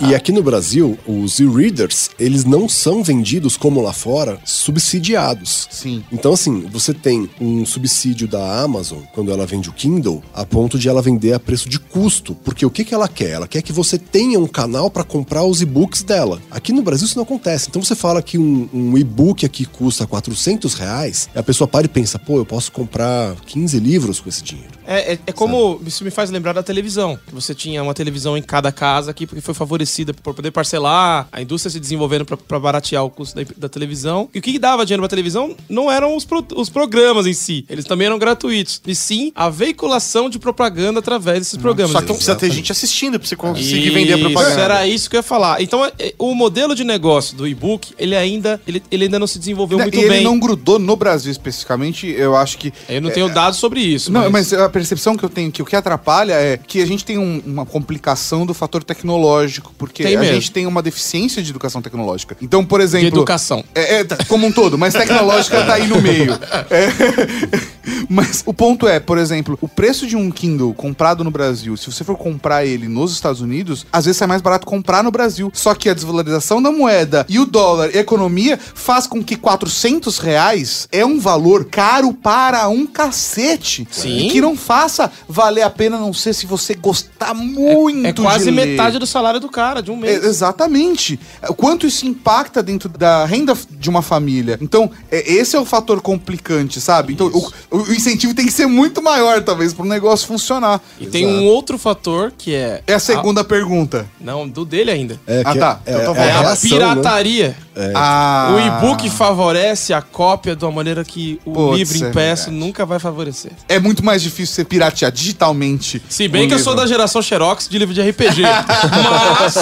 Speaker 5: E, e aqui no Brasil, os e-readers, eles não são vendidos como lá fora, subsidiados.
Speaker 2: Sim.
Speaker 5: Então, assim, você tem um subsídio da Amazon, quando ela vende o Kindle, a ponto de ela vender a preço de custo. Porque o que, que ela quer? Ela quer que você tenha um canal para comprar os e-books dela. Aqui no Brasil isso não acontece. Então você fala que um, um e-book aqui custa 400 reais, a pessoa para e pensa, pô, eu posso comprar 15 livros com esse dinheiro.
Speaker 4: É, é, é como. Isso me faz lembrar da televisão. que Você tinha uma televisão em cada casa aqui, porque foi favorecida por poder parcelar, a indústria se desenvolvendo pra- pra baratear o custo da, da televisão. E o que dava dinheiro pra televisão não eram os, pro- os programas em si. Eles também eram gratuitos. E sim a veiculação de propaganda através desses programas.
Speaker 3: Só que não precisa ter gente assistindo pra você conseguir vender a propaganda.
Speaker 4: Isso, era isso que eu ia falar. Então, é- é- o modelo de negócio do e-book, ele ainda, ele, ele ainda não se desenvolveu muito
Speaker 2: ele
Speaker 4: bem.
Speaker 2: não grudou no Brasil especificamente, eu acho que.
Speaker 4: Eu não tenho dados sobre isso.
Speaker 2: Não, mas a percepção que eu tenho que o que atrapalha é que a gente tem um- uma complicação do fator tecnológico, porque
Speaker 4: Tem
Speaker 2: a
Speaker 4: mesmo.
Speaker 2: gente tem uma deficiência de educação tecnológica. Então, por exemplo.
Speaker 4: De educação.
Speaker 2: É, é, tá, como um todo, mas tecnológica tá aí no meio. É, mas o ponto é, por exemplo, o preço de um Kindle comprado no Brasil, se você for comprar ele nos Estados Unidos, às vezes é mais barato comprar no Brasil. Só que a desvalorização da moeda e o dólar e a economia faz com que 400 reais é um valor caro para um cacete.
Speaker 4: Sim.
Speaker 2: E que não faça valer a pena, a não ser se você gostar muito
Speaker 4: É quase
Speaker 2: de ler.
Speaker 4: metade do salário do cara, de um mês.
Speaker 2: É, exatamente. O quanto isso impacta dentro da renda de uma família. Então, é, esse é o fator complicante, sabe? Então, o, o incentivo tem que ser muito maior, talvez, para o negócio funcionar.
Speaker 4: E tem um outro fator que é.
Speaker 2: É a segunda pergunta.
Speaker 4: Não, do dele ainda.
Speaker 5: É,
Speaker 2: Ah, tá.
Speaker 5: É,
Speaker 2: Então tá
Speaker 5: é
Speaker 4: É a
Speaker 5: reação, né?
Speaker 4: pirataria.
Speaker 2: Ah.
Speaker 4: O e-book favorece a cópia de uma maneira que o
Speaker 2: Putz,
Speaker 4: livro
Speaker 2: é
Speaker 4: impresso
Speaker 2: verdade.
Speaker 4: nunca vai favorecer.
Speaker 2: É muito mais difícil você piratear digitalmente.
Speaker 4: Se bem que eu sou
Speaker 2: livro.
Speaker 4: da geração Xerox de livro de RPG. Mas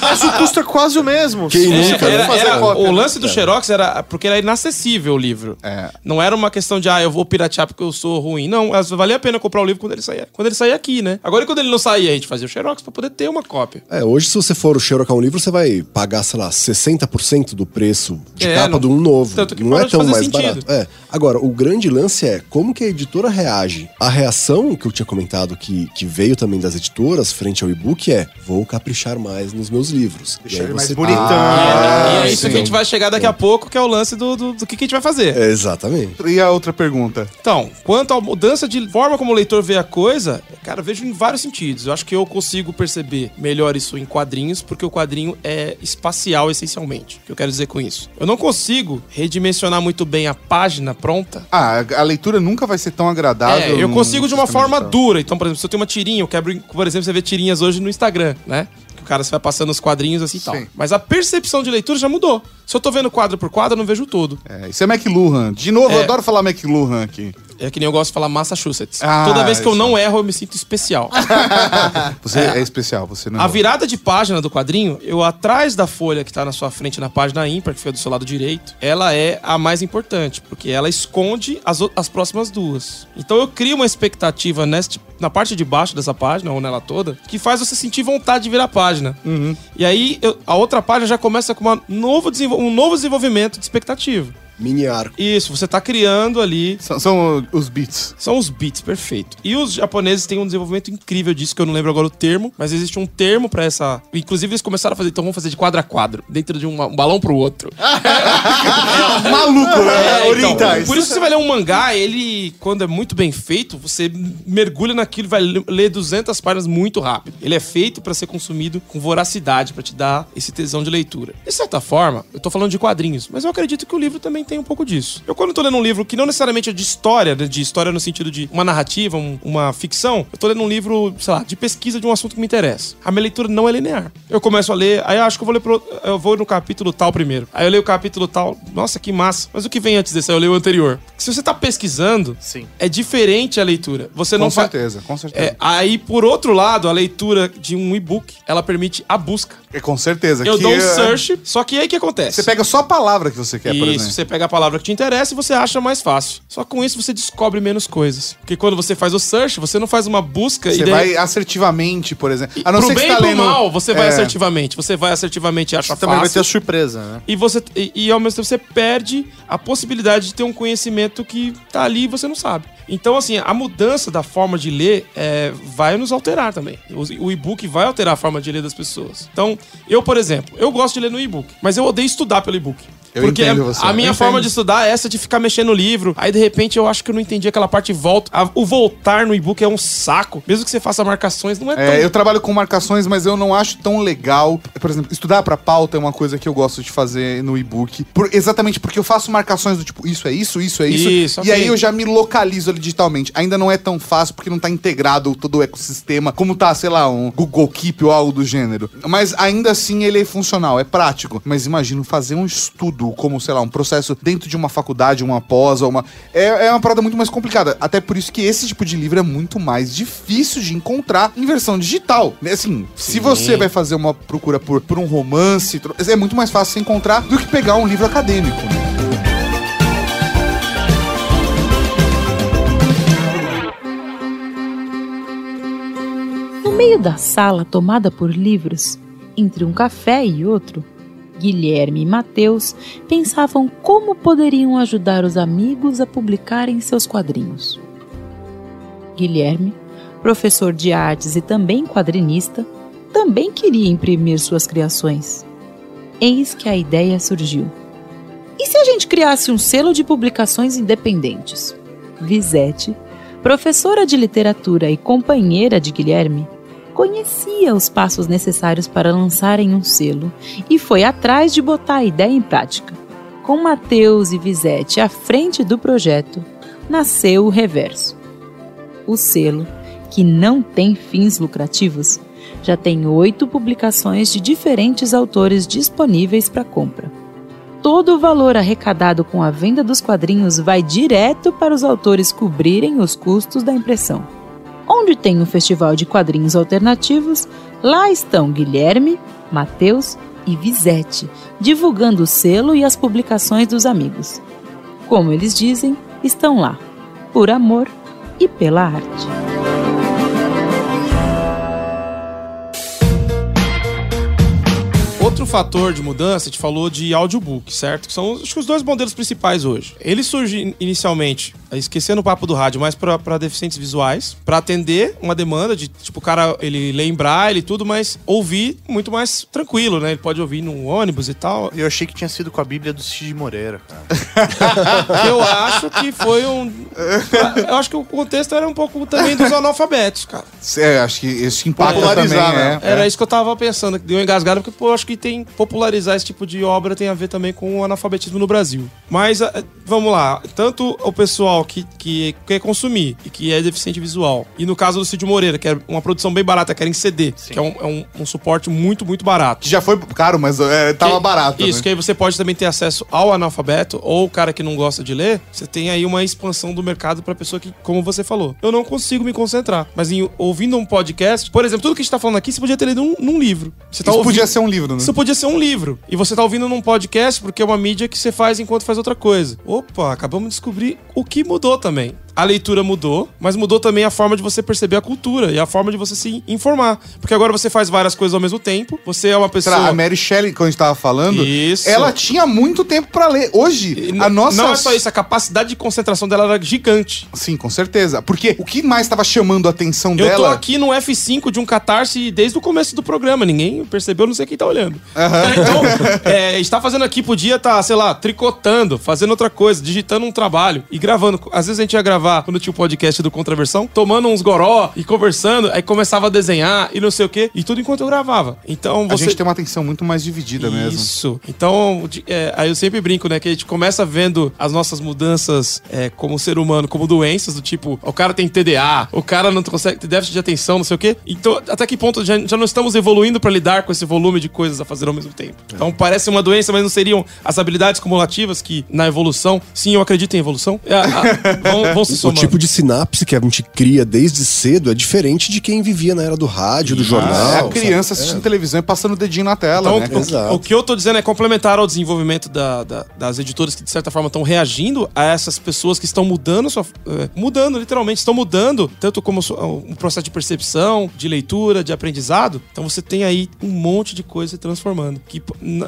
Speaker 3: Mas o custo é quase o mesmo.
Speaker 5: Quem
Speaker 3: Você
Speaker 5: nunca,
Speaker 3: quer
Speaker 4: era-
Speaker 3: fazer
Speaker 4: era-
Speaker 3: cópia,
Speaker 4: o
Speaker 3: né?
Speaker 4: lance do Xerox era porque era inacessível o livro.
Speaker 2: É.
Speaker 4: Não era uma questão de, ah, eu vou piratear porque eu sou ruim. Não, valia a pena comprar o livro quando ele saía, quando ele saía aqui, né? Agora, e quando ele não saía, a gente fazia o Xerox pra poder ter uma cópia.
Speaker 5: É, hoje se você for o xerocar um livro, você vai pagar, sei lá, 60% do preço de
Speaker 4: É,
Speaker 5: capa
Speaker 4: não-
Speaker 5: de um novo.
Speaker 4: tanto que
Speaker 5: não é tão mais
Speaker 4: sentido.
Speaker 5: barato. É. Agora, o grande lance é como que a editora reage. A reação que eu tinha comentado que, que veio também das editoras frente ao e-book é vou caprichar mais nos meus livros.
Speaker 3: Deixar ele mais bonitão.
Speaker 2: Ah,
Speaker 4: e é isso
Speaker 2: sim.
Speaker 4: que a gente vai chegar daqui a pouco, que é o lance do, do, do que, a gente vai fazer.
Speaker 5: É, exatamente.
Speaker 2: E a outra pergunta?
Speaker 4: Então, quanto à mudança de forma como o leitor vê a coisa, cara, vejo em vários sentidos. Eu acho que eu consigo perceber melhor isso em quadrinhos, porque o quadrinho é espacial essencialmente. O que eu quero dizer com isso? Eu não consigo redimensionar muito bem a página pronta.
Speaker 2: Ah, a leitura nunca vai ser tão agradável.
Speaker 4: É, eu
Speaker 2: num
Speaker 4: consigo de uma forma
Speaker 2: digital.
Speaker 4: dura. Então, por exemplo, se eu tenho uma tirinha, eu quebro, por exemplo, você vê tirinhas hoje no Instagram, né? Que o cara você vai passando os quadrinhos assim e tal. Mas a percepção de leitura já mudou. Se eu tô vendo quadro por quadro, eu não vejo todo.
Speaker 2: É, isso é McLuhan. De novo, eu
Speaker 4: É.
Speaker 2: adoro falar McLuhan aqui.
Speaker 4: É que nem eu gosto de falar Massachusetts.
Speaker 2: Ah,
Speaker 4: Toda vez que eu não erro, eu me sinto especial.
Speaker 2: Você é, especial, você não.
Speaker 4: A virada de página do quadrinho, eu atrás da folha que tá na sua frente na página ímpar, que fica do seu lado direito, ela é a mais importante, porque ela esconde as, as próximas duas. Então eu crio uma expectativa neste, na parte de baixo dessa página, ou nela toda, que faz você sentir vontade de virar a página. E aí eu- a outra página já começa com uma novo um novo desenvolvimento de expectativa.
Speaker 5: Mini arco.
Speaker 4: Isso, você tá criando ali
Speaker 2: São, são os beats.
Speaker 4: são os beats, perfeito. E os japoneses têm um desenvolvimento incrível disso, que eu não lembro agora o termo, mas existe um termo pra essa. Inclusive, eles começaram a fazer, então vamos fazer de quadro a quadro, dentro de uma- um balão pro outro.
Speaker 3: Maluco, né?
Speaker 4: É, então,
Speaker 3: Orientais.
Speaker 4: por isso que você vai ler um mangá, ele, quando é muito bem feito, você mergulha naquilo e vai le- ler 200 páginas muito rápido. Ele é feito pra ser consumido com voracidade, pra te dar esse tesão de leitura. De certa forma, eu tô falando de quadrinhos, mas eu acredito que o livro também tem um pouco disso. Eu, quando tô lendo um livro que não necessariamente é de história, né, de história no sentido de uma narrativa, um- uma ficção, eu tô lendo um livro, sei lá, de pesquisa de um assunto que me interessa. A minha leitura não é linear. Eu começo a ler, aí eu acho que eu vou ler pro, eu vou no capítulo tal primeiro. Aí eu leio o capítulo tal, nossa, que massa. Mas o que vem antes desse? Aí eu leio o anterior. Se você tá pesquisando,
Speaker 3: Sim.
Speaker 4: é diferente a leitura. Você
Speaker 2: Com
Speaker 4: não fa-
Speaker 2: certeza, com certeza.
Speaker 4: É, aí, por outro lado, a leitura de um e-book, ela permite a busca.
Speaker 2: É, com certeza.
Speaker 4: Eu
Speaker 2: que
Speaker 4: dou um
Speaker 2: é-
Speaker 4: search, só que aí o que acontece?
Speaker 2: Você pega só a palavra que você quer, por
Speaker 4: Isso,
Speaker 2: exemplo.
Speaker 4: você pega a palavra que te interessa e você acha mais fácil. Só que com isso você descobre menos coisas. Porque quando você faz o search, você não faz uma busca
Speaker 2: Você
Speaker 4: e daí-
Speaker 2: vai assertivamente, por exemplo. A não
Speaker 4: pro
Speaker 2: ser que
Speaker 4: bem
Speaker 2: você
Speaker 4: e
Speaker 2: tá
Speaker 4: pro
Speaker 2: lendo.
Speaker 4: mal, você vai
Speaker 2: É.
Speaker 4: assertivamente. Você vai assertivamente e acha
Speaker 3: Também vai ter
Speaker 4: fácil.
Speaker 3: a surpresa, né?
Speaker 4: E, você, e, e ao mesmo tempo você perde a possibilidade de ter um conhecimento que tá ali e você não sabe. Então, assim, a mudança da forma de ler é, vai nos alterar também. O, o e-book vai alterar a forma de ler das pessoas. Então, eu, por exemplo, eu gosto de ler no e-book, mas eu odeio estudar pelo e-book.
Speaker 2: Eu
Speaker 4: Porque a,
Speaker 2: entendo você.
Speaker 4: a minha forma de estudar é essa de ficar mexendo no livro. Aí, de repente, eu acho que eu não entendi aquela parte e volto. A- o voltar no e-book é um saco. Mesmo que você faça marcações, não é, tão.
Speaker 2: É, eu trabalho com marcações, mas eu não acho tão legal. Por exemplo, estudar pra pauta é uma coisa que eu gosto de fazer no e-book. Por- exatamente porque eu faço marcações do tipo, isso é isso, isso é isso.
Speaker 4: Isso,
Speaker 2: e
Speaker 4: ok.
Speaker 2: aí eu já me localizo ali digitalmente. Ainda não é tão fácil porque não tá integrado todo o ecossistema, como tá, sei lá, um Google Keep ou algo do gênero. Mas ainda assim ele é funcional, é prático. Mas imagino fazer um estudo, como, sei lá, um processo dentro de uma faculdade, uma pós, ou uma. É, é uma parada muito mais complicada. Até por isso que esse tipo de livro é muito mais difícil de encontrar em versão digital. Assim, se você vai fazer uma procura por, por um romance, é muito mais fácil você encontrar do que pegar um livro acadêmico. né?
Speaker 1: No meio da sala tomada por livros, entre um café e outro, Guilherme e Mateus pensavam como poderiam ajudar os amigos a publicarem seus quadrinhos. Guilherme, professor de artes e também quadrinista, também queria imprimir suas criações. Eis que a ideia surgiu. E se a gente criasse um selo de publicações independentes? Visete, professora de literatura e companheira de Guilherme, conhecia os passos necessários para lançarem um selo e foi atrás de botar a ideia em prática. Com Mateus e Visete à frente do projeto, nasceu o Reverso. O selo, que não tem fins lucrativos, já tem oito publicações de diferentes autores disponíveis para compra. Todo o valor arrecadado com a venda dos quadrinhos vai direto para os autores cobrirem os custos da impressão. Onde tem um festival de quadrinhos alternativos, lá estão Guilherme, Mateus e Visete, divulgando o selo e as publicações dos amigos. Como eles dizem, estão lá, por amor e pela arte.
Speaker 4: Outro fator de mudança, a gente falou de audiobook, certo? Que são acho que os dois modelos principais hoje. Ele surge inicialmente, esquecendo o papo do rádio, mas para deficientes visuais, para atender uma demanda de, tipo, o cara, ele lê em braille e tudo, mas ouvir muito mais tranquilo, né? Ele pode ouvir num ônibus e tal.
Speaker 3: Eu achei que tinha sido com a Bíblia do Cid Moreira, cara.
Speaker 4: Eu acho que foi um. Eu acho que o contexto era um pouco também dos analfabetos, cara.
Speaker 2: É, acho que isso impacta
Speaker 3: Popularizar,
Speaker 2: também,
Speaker 3: né?
Speaker 2: é.
Speaker 4: Era isso que eu tava pensando, que deu engasgado, porque, pô, acho que tem popularizar esse tipo de obra tem a ver também com o analfabetismo no Brasil. Mas, ah, vamos lá, tanto o pessoal que, que quer consumir e que é deficiente visual, e no caso do Cid Moreira, que é uma produção bem barata, que era em CD, que é, um, é um- um suporte muito, muito barato.
Speaker 2: Já foi caro, mas é, tava
Speaker 4: Que-
Speaker 2: barato.
Speaker 4: Isso,
Speaker 2: né?
Speaker 4: que aí você pode também ter acesso ao analfabeto ou o cara que não gosta de ler. Você tem aí uma expansão do mercado pra pessoa que, como você falou, eu não consigo me concentrar. Mas em, ouvindo um podcast, por exemplo, tudo que a gente tá falando aqui, você podia ter lido num, num livro. Você tá
Speaker 2: Isso
Speaker 4: ouvindo-
Speaker 2: podia ser um livro, né?
Speaker 4: Podia ser um livro. E você tá ouvindo num podcast porque é uma mídia que você faz enquanto faz outra coisa. Opa, acabamos de descobrir o que mudou também. A leitura mudou, mas mudou também a forma de você perceber a cultura e a forma de você se informar. Porque agora você faz várias coisas ao mesmo tempo. Você é uma pessoa.
Speaker 2: A Mary Shelley, quando a gente tava falando,
Speaker 4: Isso.
Speaker 2: ela tinha muito tempo pra ler. Hoje,
Speaker 4: E
Speaker 2: a nossa.
Speaker 4: Não é só isso, a capacidade de concentração dela era gigante.
Speaker 2: Sim, com certeza. Porque o que mais tava chamando a atenção
Speaker 4: Eu tô
Speaker 2: dela.
Speaker 4: aqui no F5 de um catarse desde o começo do programa. Ninguém percebeu, não sei quem tá olhando. Então, é, a gente tá fazendo aqui, podia estar, sei lá, tricotando, fazendo outra coisa, digitando um trabalho e gravando. Às vezes a gente ia gravar quando tinha o podcast do Contraversão, tomando uns goró e conversando, aí começava a desenhar e não sei o quê, e tudo enquanto eu gravava. Então
Speaker 2: A
Speaker 4: você.
Speaker 2: gente tem uma atenção muito mais dividida mesmo.
Speaker 4: Isso. Então, é, aí eu sempre brinco, né? Que a gente começa vendo as nossas mudanças é, como ser humano, como doenças, do tipo, o cara tem TDA, o cara não consegue ter déficit de atenção, não sei o quê. Então, até que ponto já, já não estamos evoluindo pra lidar com esse volume de coisas a fazer ao mesmo tempo? Então, parece uma doença, mas não seriam as habilidades cumulativas que, na evolução, sim, eu acredito em evolução, é, a- vão, vão se
Speaker 5: O
Speaker 4: somando.
Speaker 5: tipo de sinapse que a gente cria desde cedo é diferente de quem vivia na era do rádio, do jornal.
Speaker 2: é a
Speaker 5: sabe?
Speaker 2: criança assistindo televisão e passando o dedinho na tela,
Speaker 4: Então,
Speaker 2: né?
Speaker 4: o-
Speaker 5: Exato.
Speaker 4: o, que eu tô dizendo é complementar ao desenvolvimento da- da- das editoras que, de certa forma, estão reagindo a essas pessoas que estão mudando sua. eh, mudando, literalmente, estão mudando, tanto como um processo de percepção, de leitura, de aprendizado. Então você tem aí um monte de coisa se transformando. Que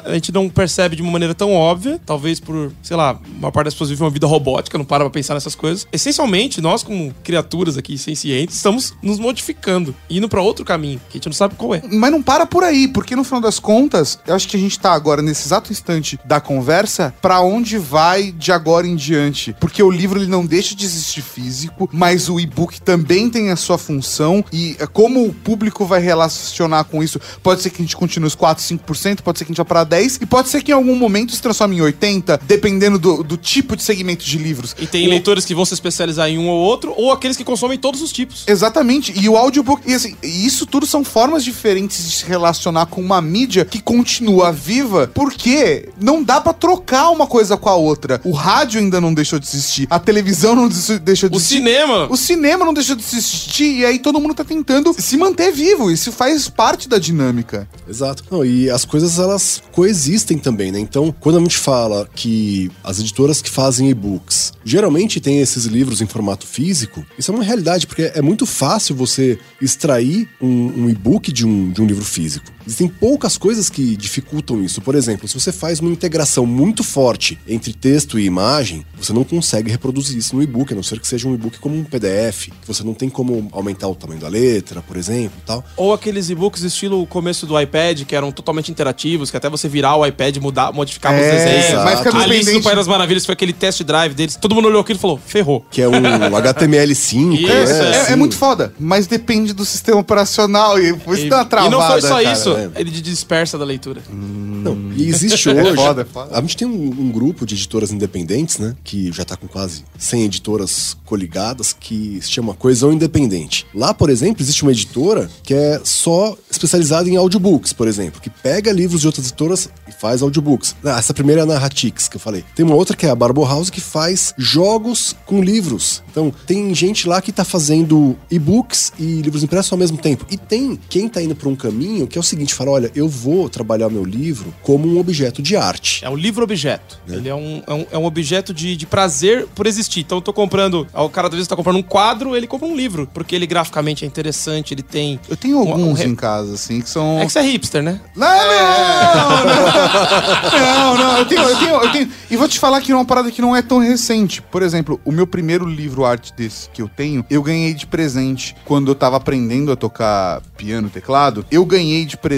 Speaker 4: a gente não percebe de uma maneira tão óbvia, talvez por, sei lá, uma parte das pessoas vivem uma vida robótica, não para pra pensar nessas coisas. Essencialmente, nós como criaturas aqui sencientes, estamos nos modificando, indo pra outro caminho, que a gente não sabe qual é.
Speaker 2: Mas não para por aí, porque no final das contas, eu acho que a gente tá agora, nesse exato instante da conversa, pra onde vai de agora em diante. Porque o livro ele não deixa de existir físico, mas o e-book também tem a sua função e é, como o público vai relacionar com isso, pode ser que a gente continue os 4, 5%, pode ser que a gente vá pra 10 e pode ser que em algum momento se transforme em 80, dependendo do, do tipo de segmento de livros.
Speaker 4: E tem
Speaker 2: O-
Speaker 4: leitores que vão se especializar em um ou outro, ou aqueles que consomem todos os tipos.
Speaker 2: Exatamente. E o audiobook, e assim, isso tudo são formas diferentes de se relacionar com uma mídia que continua viva, porque não dá pra trocar uma coisa com a outra. O rádio ainda não deixou de existir, a televisão não deixou de
Speaker 4: O
Speaker 2: existir.
Speaker 4: cinema.
Speaker 2: O cinema não deixou de existir, e aí todo mundo tá tentando se manter vivo. Isso faz parte da dinâmica.
Speaker 5: Exato. Não, e as coisas elas coexistem também, né? Então, quando a gente fala que as editoras que fazem e-books geralmente têm esses livros em formato físico, isso é uma realidade, porque é muito fácil você extrair um, um e-book de um, de um livro físico. Existem poucas coisas que dificultam isso. Por exemplo, se você faz uma integração muito forte entre texto e imagem, você não consegue reproduzir isso no e-book, a não ser que seja um e-book como um PDF, que você não tem como aumentar o tamanho da letra, por exemplo, e tal.
Speaker 4: Ou aqueles e-books estilo o começo do iPad, que eram totalmente interativos, que até você virar o iPad, mudar, modificar os
Speaker 2: É,
Speaker 4: desenhos.
Speaker 2: mas fica
Speaker 4: Alice no
Speaker 2: dependente-
Speaker 4: País das Maravilhas foi aquele test drive deles. Todo mundo olhou aquilo e falou, ferrou.
Speaker 5: Que é um HTML5,
Speaker 4: Isso,
Speaker 5: né?
Speaker 2: É, é
Speaker 5: Assim,
Speaker 2: muito foda, mas depende do sistema operacional e isso
Speaker 4: E,
Speaker 2: dá uma
Speaker 4: e
Speaker 2: travada.
Speaker 4: não foi só
Speaker 2: cara.
Speaker 4: isso,
Speaker 5: é.
Speaker 4: ele dispersa da leitura.
Speaker 5: Não, e existe hoje.
Speaker 2: foda, é foda.
Speaker 5: A gente tem um, um grupo de editoras independentes, né? Que já tá com quase 100 editoras coligadas, que se chama Coesão Independente. Lá, por exemplo, existe uma editora que é só especializada em audiobooks, por exemplo, que pega livros de outras editoras e faz audiobooks. Ah, essa primeira é a Narratix, que eu falei. Tem uma outra que é a Barbo House, que faz jogos com livros. Então, tem gente lá que tá fazendo e-books e livros impressos ao mesmo tempo. E tem quem tá indo por um caminho que é o seguinte: fala, olha, eu vou trabalhar meu livro como um objeto de arte.
Speaker 4: É um livro-objeto. Ele é um, é um, é um objeto de, de prazer por existir. Então eu tô comprando. O cara às vezes tá comprando um quadro, ele compra um livro. Porque ele graficamente é interessante, ele tem.
Speaker 2: Eu tenho
Speaker 4: um- um
Speaker 2: alguns
Speaker 4: re-
Speaker 2: em casa, assim, que são.
Speaker 4: É que você é hipster, né?
Speaker 2: Não, não, não, não, não, eu tenho, eu tenho, eu tenho. E vou te falar que é uma parada que não é tão recente. Por exemplo, o meu primeiro livro arte desse que eu tenho, eu ganhei de presente quando eu tava aprendendo a tocar piano, teclado. Eu ganhei de presente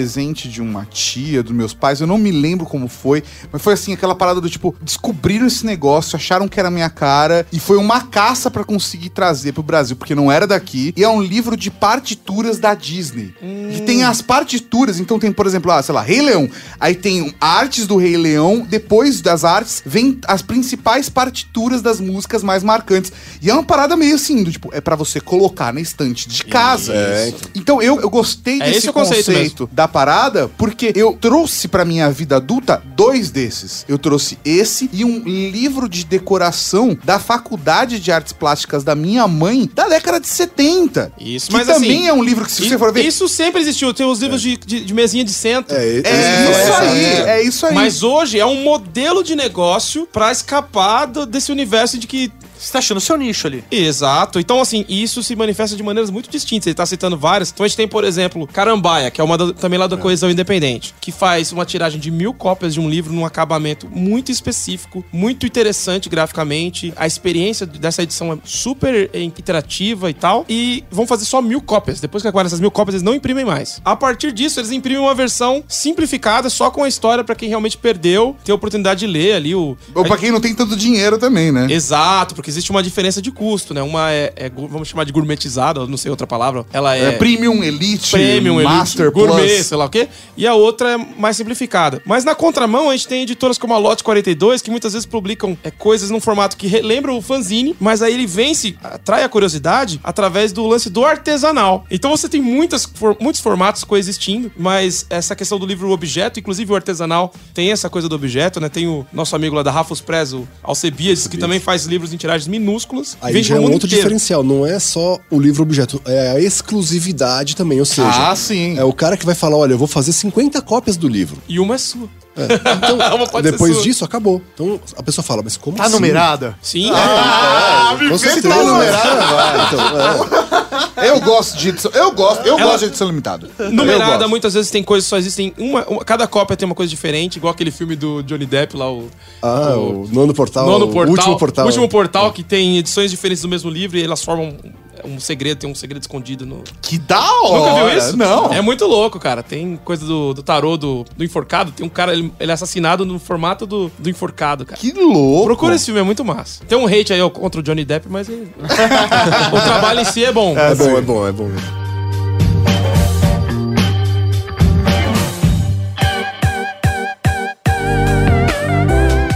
Speaker 2: de uma tia, dos meus pais, eu não me lembro como foi, mas foi assim, aquela parada do tipo, descobriram esse negócio, acharam que era minha cara, e foi uma caça pra conseguir trazer pro Brasil, porque não era daqui. E é um livro de partituras da Disney. E tem as partituras, então tem, por exemplo, ah, sei lá, Rei Leão. Aí tem artes do Rei Leão, depois das artes, vem as principais partituras das músicas mais marcantes. E é uma parada meio assim, do tipo, é pra você colocar na estante de casa.
Speaker 5: É,
Speaker 2: Então eu, eu gostei
Speaker 4: É
Speaker 2: desse
Speaker 4: conceito
Speaker 2: conceito, da parada, porque eu trouxe pra minha vida adulta dois desses. Eu trouxe esse e um livro de decoração da Faculdade de Artes Plásticas da minha mãe da década de 70.
Speaker 4: Isso,
Speaker 2: que
Speaker 4: mas
Speaker 2: também
Speaker 4: assim,
Speaker 2: é um livro que, se você for ver.
Speaker 4: Isso sempre existiu. Tem os livros de, de, de mesinha de centro.
Speaker 5: É,
Speaker 2: é,
Speaker 5: é,
Speaker 2: isso
Speaker 5: é,
Speaker 2: aí,
Speaker 5: é.
Speaker 2: é isso aí.
Speaker 4: Mas hoje é um modelo de negócio pra escapar do- desse universo de que
Speaker 6: Você tá achando o seu nicho ali.
Speaker 4: Exato. Então, assim, isso se manifesta de maneiras muito distintas. Ele tá citando várias. Então, a gente tem, por exemplo, Carambaia, que é uma da- também lá da Coesão Independente, que faz uma tiragem de mil cópias de um livro num acabamento muito específico, muito interessante graficamente. A experiência dessa edição é super interativa e tal. E vão fazer só mil cópias. Depois que acabarem essas mil cópias, eles não imprimem mais. A partir disso, eles imprimem uma versão simplificada, só com a história pra quem realmente perdeu, ter a oportunidade de ler ali o.
Speaker 2: Ou pra quem não tem tanto dinheiro também, né?
Speaker 4: Exato, porque existe uma diferença de custo, né? Uma é, é vamos chamar de gourmetizada, não sei outra palavra. Ela
Speaker 2: É,
Speaker 4: é,
Speaker 2: premium, Elite,
Speaker 4: premium,
Speaker 2: Master,
Speaker 4: elite, gourmet,
Speaker 2: Plus.
Speaker 4: sei lá o quê. E a outra é mais simplificada. Mas na contramão, a gente tem editoras como a Lote 42, que muitas vezes publicam é, coisas num formato que relembra o fanzine, mas aí ele vence, atrai a curiosidade através do lance do artesanal. Então você tem muitas, for- muitos formatos coexistindo, mas essa questão do livro objeto, inclusive o artesanal, tem essa coisa do objeto, né? Tem o nosso amigo lá da Rafus Press, o Alcebiades, que também faz livros em tiragens minúsculas.
Speaker 5: Aí já é um outro
Speaker 4: inteiro.
Speaker 5: diferencial, não é só o livro objeto, é a exclusividade também, ou seja,
Speaker 2: Ah, sim.
Speaker 5: é o cara que vai falar, olha, eu vou fazer 50 cópias do livro.
Speaker 4: E uma é sua.
Speaker 5: Então,
Speaker 4: pode ser
Speaker 5: depois disso, acabou. Então, a pessoa fala, mas como
Speaker 6: Tá
Speaker 5: assim?
Speaker 6: numerada?
Speaker 4: Sim,
Speaker 5: Ah, com certeza.
Speaker 2: tá numerado,
Speaker 5: Então, é.
Speaker 2: Eu gosto de edição. Eu gosto, eu
Speaker 4: Ela-
Speaker 2: gosto de edição limitada.
Speaker 4: Numerada, muitas vezes tem coisas que só existem. Uma, uma- cada cópia tem uma coisa diferente, igual aquele filme do Johnny Depp lá, o.
Speaker 5: Ah, o nono portal.
Speaker 4: Nono
Speaker 5: o
Speaker 4: portal.
Speaker 5: último portal.
Speaker 4: Último portal que tem edições diferentes do mesmo livro e elas formam um segredo, tem um segredo escondido no.
Speaker 2: Que da hora.
Speaker 4: Nunca viu isso?
Speaker 2: Não.
Speaker 4: É muito louco, cara. Tem coisa do, do tarô do, do enforcado. Tem um cara, ele, ele é assassinado no formato do, do enforcado, cara.
Speaker 2: Que louco.
Speaker 4: Procura esse filme, é muito massa. Tem um hate aí ó, contra o Johnny Depp, mas ele- o trabalho em si é bom.
Speaker 5: É bom,
Speaker 2: sim.
Speaker 5: é bom, é bom.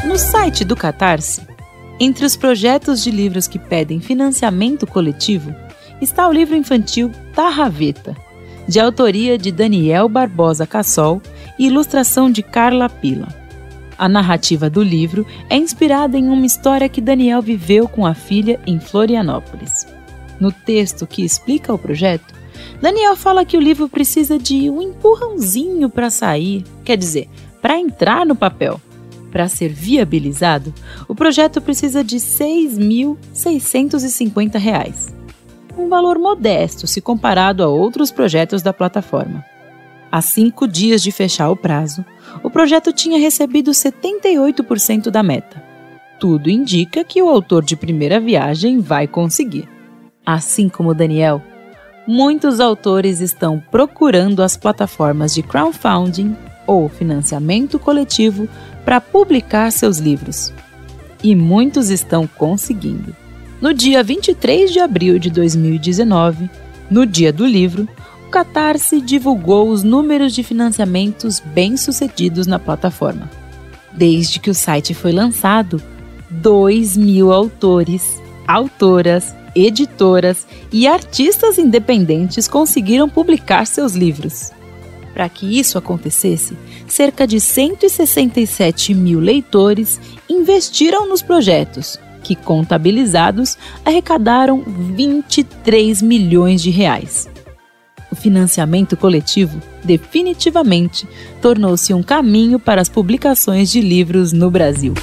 Speaker 1: No site do Catarse, entre os projetos de livros que pedem financiamento coletivo, está o livro infantil Tarraveta, de autoria de Daniel Barbosa Cassol e ilustração de Carla Pila. A narrativa do livro é inspirada em uma história que Daniel viveu com a filha em Florianópolis. No texto que explica o projeto, Daniel fala que o livro precisa de um empurrãozinho para sair, quer dizer, para entrar no papel. Para ser viabilizado, o projeto precisa de 6.650 reais. um valor modesto se comparado a outros projetos da plataforma. Há cinco dias de fechar o prazo, o projeto tinha recebido 78% da meta. Tudo indica que o autor de primeira viagem vai conseguir. Assim como Daniel, muitos autores estão procurando as plataformas de crowdfunding ou financiamento coletivo para publicar seus livros. E muitos estão conseguindo. No dia 23 de abril de 2019, no dia do livro, o Catarse divulgou os números de financiamentos bem-sucedidos na plataforma. Desde que o site foi lançado, 2 mil autores, autoras, editoras e artistas independentes conseguiram publicar seus livros. Para que isso acontecesse, cerca de 167 mil leitores investiram nos projetos, que contabilizados arrecadaram 23 milhões de reais. O financiamento coletivo definitivamente tornou-se um caminho para as publicações de livros no Brasil.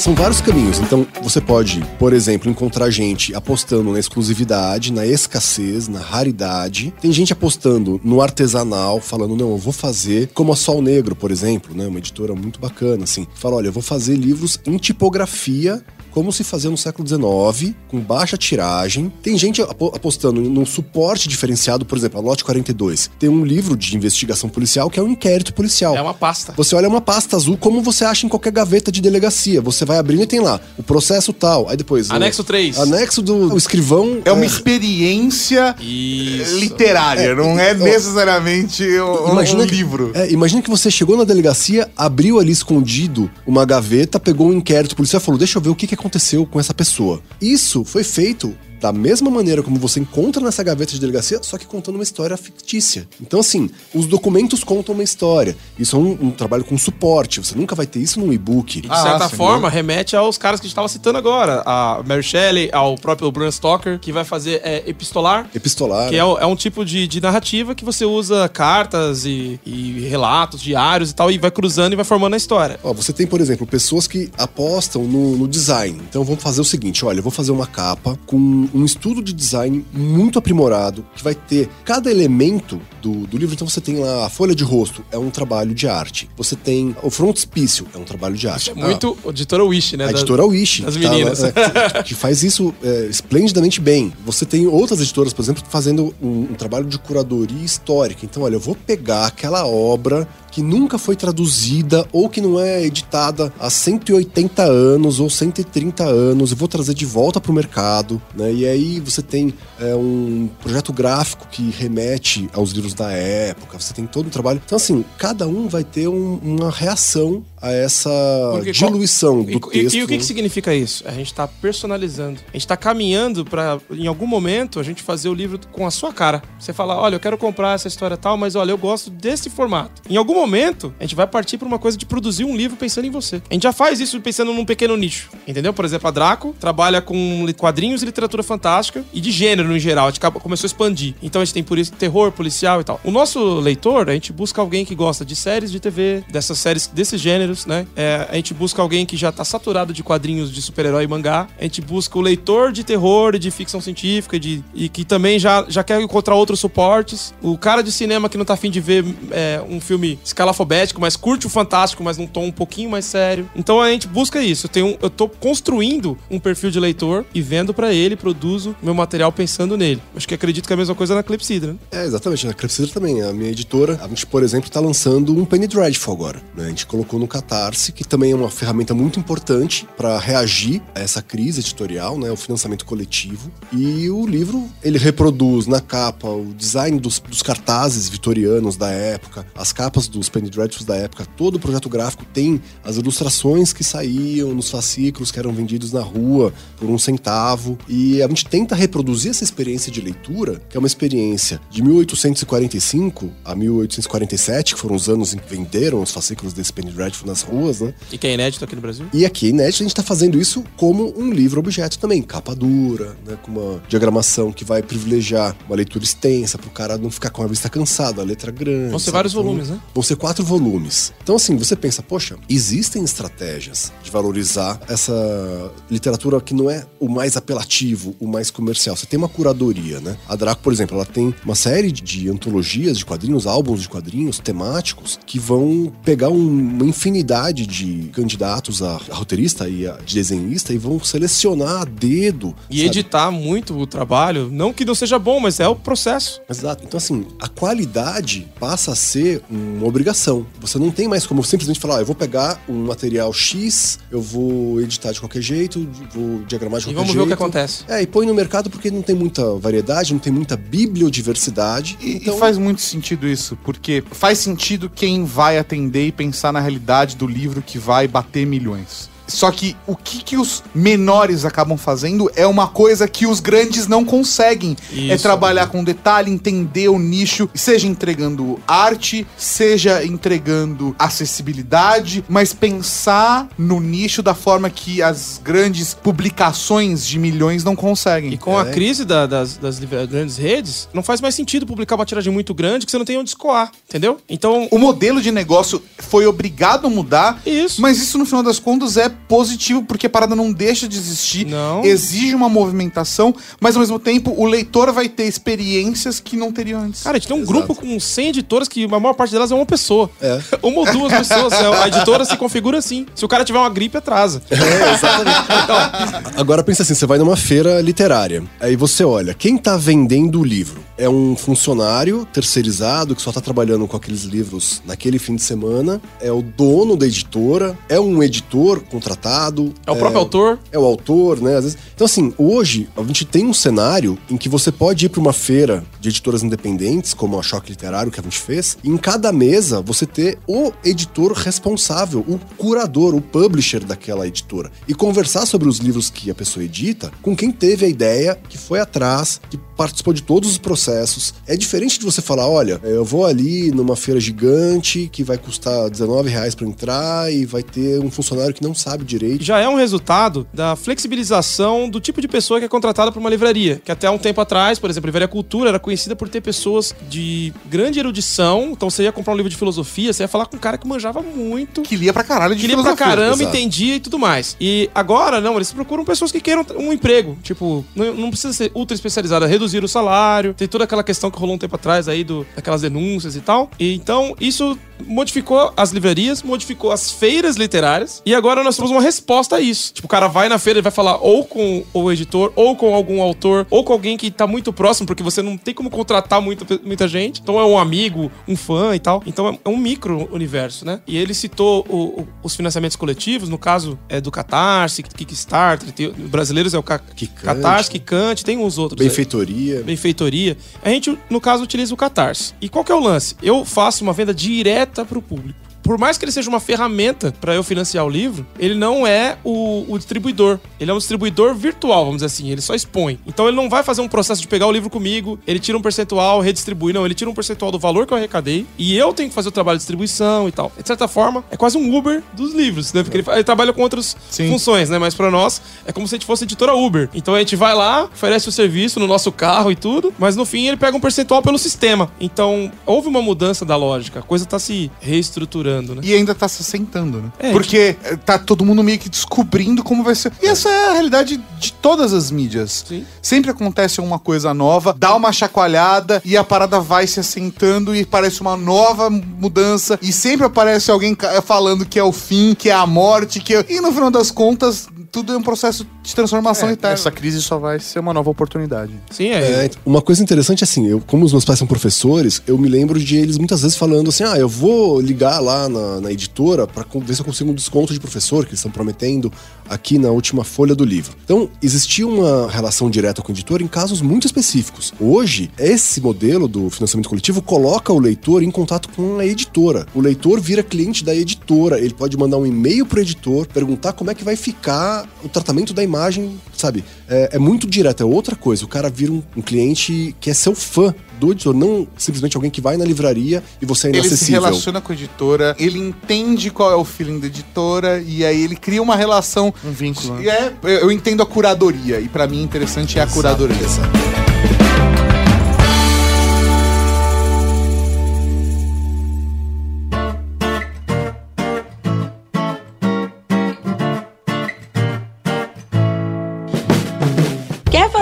Speaker 5: São vários caminhos. Então, você pode, por exemplo, encontrar gente apostando na exclusividade, na escassez, na raridade. Tem gente apostando no artesanal, falando, não, eu vou fazer, como a Sol Negro, por exemplo, né? Uma editora muito bacana, assim. Fala, olha, eu vou fazer livros em tipografia como se fazia no século XIX, com baixa tiragem. Tem gente apo- apostando num suporte diferenciado, por exemplo, a Lote 42. Tem um livro de investigação policial que é um inquérito policial.
Speaker 4: É uma pasta.
Speaker 5: Você olha uma pasta azul como você acha em qualquer gaveta de delegacia. Você vai abrindo e tem lá o processo tal. Aí depois.
Speaker 4: Anexo
Speaker 5: o,
Speaker 4: 3.
Speaker 5: Anexo do o escrivão.
Speaker 2: É uma experiência
Speaker 4: Isso.
Speaker 2: literária, não é necessariamente um, um
Speaker 5: que-
Speaker 2: livro.
Speaker 5: É, imagina que você chegou na delegacia, abriu ali escondido uma gaveta, pegou um inquérito policial e falou: Deixa eu ver o que, que aconteceu com essa pessoa. Isso foi feito da mesma maneira como você encontra nessa gaveta de delegacia, só que contando uma história fictícia. Então, assim, os documentos contam uma história. Isso é um, um trabalho com suporte. Você nunca vai ter isso num e-book.
Speaker 4: E de
Speaker 2: Ah,
Speaker 4: certa
Speaker 2: sim,
Speaker 4: forma, remete aos caras que a gente estava citando agora. A Mary Shelley, ao próprio Bram Stoker, que vai fazer é, epistolar.
Speaker 5: Epistolar.
Speaker 4: Que é, é um tipo de, de narrativa que você usa cartas e, e relatos, diários e tal, e vai cruzando e vai formando a história.
Speaker 5: Ó, você tem, por exemplo, pessoas que apostam no, no design. Então vamos fazer o seguinte: olha, eu vou fazer uma capa com um estudo de design muito aprimorado, que vai ter cada elemento do, do livro. Então você tem lá a folha de rosto, é um trabalho de arte. Você tem o frontispício, é um trabalho de arte.
Speaker 4: É muito a editora Wish, né?
Speaker 5: A editora Wish. que tá-
Speaker 4: meninas.
Speaker 5: é, que- que faz isso é, esplendidamente bem. Você tem outras editoras, por exemplo, fazendo um, um trabalho de curadoria histórica. Então, olha, eu vou pegar aquela obra que nunca foi traduzida ou que não é editada há 180 anos ou 130 anos e vou trazer de volta para o mercado, né? E aí você tem é, um projeto gráfico que remete aos livros da época, você tem todo um trabalho. Então, assim, cada um vai ter um- uma reação a essa
Speaker 4: Porque
Speaker 5: diluição do
Speaker 4: E, e-
Speaker 5: texto.
Speaker 4: e o que,
Speaker 5: né?
Speaker 4: que significa isso? A gente tá personalizando. A gente tá caminhando pra, em algum momento, a gente fazer o livro com a sua cara. Você fala, olha, eu quero comprar essa história tal, mas olha, eu gosto desse formato. Em algum momento, a gente vai partir pra uma coisa de produzir um livro pensando em você. A gente já faz isso pensando num pequeno nicho, entendeu? Por exemplo, a Draco trabalha com quadrinhos e literatura fantástica e de gênero em geral. A gente começou a expandir. Então a gente tem por isso terror, policial e tal. O nosso leitor, a gente busca alguém que gosta de séries de TV, dessas séries, desses gêneros, né? É, a gente busca alguém que já tá saturado de quadrinhos de super-herói e mangá. A gente busca o leitor de terror e de ficção científica e de, e que também já, já quer encontrar outros suportes. O cara de cinema que não tá afim de ver é, um filme escalafobético, mas curte o fantástico, mas num tom um pouquinho mais sério. Então a gente busca isso. Eu, tenho, eu tô construindo um perfil de leitor e vendo pra ele, produzo meu material pensando nele. Acho que acredito que é a mesma coisa na Clepsidra, né?
Speaker 5: É, exatamente. Na Clepsidra também. A minha editora, a gente, por exemplo, tá lançando um Penny Dreadful agora. né? A gente colocou no Catarse, que também é uma ferramenta muito importante para reagir a essa crise editorial, né? O financiamento coletivo. E o livro, ele reproduz na capa o design dos, dos cartazes vitorianos da época, as capas dos Penny Dreadfuls da época. Todo o projeto gráfico tem as ilustrações que saíam nos fascículos que eram vendidos na rua por um centavo. E a gente tenta reproduzir essa experiência de leitura, que é uma experiência de 1845 a 1847, que foram os anos em que venderam os fascículos desse Penny Dreadful nas ruas, né?
Speaker 4: E que é inédito aqui no Brasil.
Speaker 5: E aqui, inédito, a gente tá fazendo isso como um livro-objeto também, capa dura, né, com uma diagramação que vai privilegiar uma leitura extensa, pro cara não ficar com a vista cansada, a letra grande.
Speaker 4: Vão ser
Speaker 5: sabe?
Speaker 4: vários
Speaker 5: Então,
Speaker 4: volumes, né?
Speaker 5: Vão ser quatro volumes. Então, assim, você pensa, poxa, existem estratégias de valorizar essa literatura que não é o mais apelativo, o mais comercial. Você tem uma curadoria, né? A Draco, por exemplo, ela tem uma série de- antologias de quadrinhos, álbuns de quadrinhos temáticos que vão pegar um- uma infinidade de candidatos a, roteirista e a de desenhista e vão selecionar a dedo.
Speaker 4: E
Speaker 5: sabe?
Speaker 4: editar muito o trabalho. Não que não seja bom, mas é o processo.
Speaker 5: Exato. Então, assim, a qualidade passa a ser uma obrigação. Você não tem mais como simplesmente falar, ah, eu vou pegar um material X, eu vou editar de qualquer jeito, vou diagramar de
Speaker 4: E
Speaker 5: qualquer
Speaker 4: vamos ver
Speaker 5: jeito.
Speaker 4: o que acontece.
Speaker 5: É, e põe no mercado porque não tem muita variedade, não tem muita bibliodiversidade.
Speaker 2: E,
Speaker 5: então,
Speaker 2: e faz muito sentido isso, porque faz sentido quem vai atender e pensar na realidade do livro que vai bater milhões. Só que o que, que os menores acabam fazendo é uma coisa que os grandes não conseguem. É
Speaker 4: Isso.
Speaker 2: trabalhar com detalhe, entender o nicho, seja entregando arte, seja entregando acessibilidade, mas pensar no nicho da forma que as grandes publicações de milhões não conseguem.
Speaker 4: E com a
Speaker 5: É.
Speaker 4: crise da- das, das grandes redes, não faz mais sentido publicar uma tiragem muito grande que você não tem onde escoar, entendeu? Então,
Speaker 2: O modelo de negócio foi obrigado a mudar,
Speaker 4: isso.
Speaker 2: mas isso no final das contas é positivo porque a parada não deixa de existir,
Speaker 4: Não.
Speaker 2: exige uma movimentação, mas ao mesmo tempo o leitor vai ter experiências que não teria antes.
Speaker 4: Cara, a gente tem um
Speaker 5: Exato.
Speaker 4: grupo com 100 editoras que a maior parte delas é uma pessoa.
Speaker 5: É.
Speaker 4: Uma ou duas pessoas. A editora se configura assim. Se o cara tiver uma gripe, atrasa.
Speaker 5: É, exatamente. Agora pensa assim, você vai numa feira literária, aí você olha, quem tá vendendo o livro? É um funcionário terceirizado que só tá trabalhando com aqueles livros naquele fim de semana? É o dono da editora? É um editor contratado?
Speaker 4: É o próprio autor.
Speaker 5: é o autor, né? Vezes... Então, assim, hoje a gente tem um cenário em que você pode ir para uma feira de editoras independentes, como a Choque Literário que a gente fez, e em cada mesa você ter o editor responsável, o curador, o publisher daquela editora, e conversar sobre os livros que a pessoa edita com quem teve a ideia, que foi atrás, que participou de todos os processos. É diferente de você falar, olha, eu vou ali numa feira gigante que vai custar 19 reais para entrar e vai ter um funcionário que não sabe direito.
Speaker 4: já é um resultado da flexibilização do tipo de pessoa que é contratada por uma livraria. Que até um tempo atrás, por exemplo, a Livraria Cultura era conhecida por ter pessoas de grande erudição. Então você ia comprar um livro de filosofia, você ia falar com um cara que manjava muito.
Speaker 2: Que lia pra caralho de
Speaker 4: Que lia pra
Speaker 2: filosofia.
Speaker 4: caramba,
Speaker 5: exato.
Speaker 4: entendia e tudo mais. E agora, não, eles procuram pessoas que queiram um emprego. Tipo, não, não precisa ser ultra especializada, reduzir o salário. Tem toda aquela questão que rolou um tempo atrás aí, do, daquelas denúncias e tal. E então, isso modificou as livrarias, modificou as feiras literárias. E agora nós temos uma resposta a isso. Tipo, o cara vai na feira e vai falar ou com o editor, ou com algum autor, ou com alguém que tá muito próximo, porque você não tem como contratar muita, muita gente. Então é um amigo, um fã e tal. Então é- é um micro universo, né? E ele citou o- o- os financiamentos coletivos, no caso é do Catarse, Kickstarter, tem- brasileiros é o Ca-
Speaker 5: Kikante.
Speaker 4: Catarse, Kikante, tem uns outros. aí
Speaker 5: Benfeitoria.
Speaker 4: benfeitoria. A gente, no caso, utiliza o Catarse. E qual que é o lance? Eu faço uma venda direta pro público. Por mais que ele seja uma ferramenta para eu financiar o livro, ele não é o, o, distribuidor. Ele é um distribuidor virtual, vamos dizer assim. Ele só expõe. Então ele não vai fazer um processo de pegar o livro comigo, ele tira um percentual, redistribui. Não, ele tira um percentual do valor que eu arrecadei e eu tenho que fazer o trabalho de distribuição e tal. De certa forma, é quase um Uber dos livros, né? Porque ele, ele trabalha com outras Sim. funções, né? Mas para nós é como se a gente fosse editora Uber. Então a gente vai lá, oferece o serviço no nosso carro e tudo, mas no fim ele pega um percentual pelo sistema. Então houve uma mudança da lógica, a coisa tá se reestruturando, né?
Speaker 2: E ainda tá se assentando, né? É, Porque tipo... tá todo mundo meio que descobrindo como vai ser. E essa é a realidade de todas as mídias. Sim. Sempre acontece uma coisa nova, dá uma chacoalhada e a parada vai se assentando e parece uma nova mudança e sempre aparece alguém falando que é o fim, que é a morte, que é... e no final das contas tudo é um processo de transformação é, eterna.
Speaker 3: Essa crise só vai ser uma nova oportunidade.
Speaker 5: Sim, é. é. Uma coisa interessante, assim, eu, como os meus pais são professores, eu me lembro de eles muitas vezes falando assim: ah, eu vou ligar lá na, na editora para ver se eu consigo um desconto de professor, que eles estão prometendo aqui na última folha do livro. Então, existia uma relação direta com o editor em casos muito específicos. Hoje, esse modelo do financiamento coletivo coloca o leitor em contato com a editora. O leitor vira cliente da editora, ele pode mandar um e-mail pro editor, perguntar como é que vai ficar o tratamento da imagem, sabe? É, é muito direto, é outra coisa. O cara vira um, um, cliente que é seu fã do editor, não simplesmente alguém que vai na livraria e você é inacessível.
Speaker 2: Ele se relaciona com a editora, ele entende qual é o feeling da editora e aí ele cria uma relação.
Speaker 3: Um vínculo.
Speaker 2: Né? É, eu entendo a curadoria e para mim interessante é a curadoria. Exato.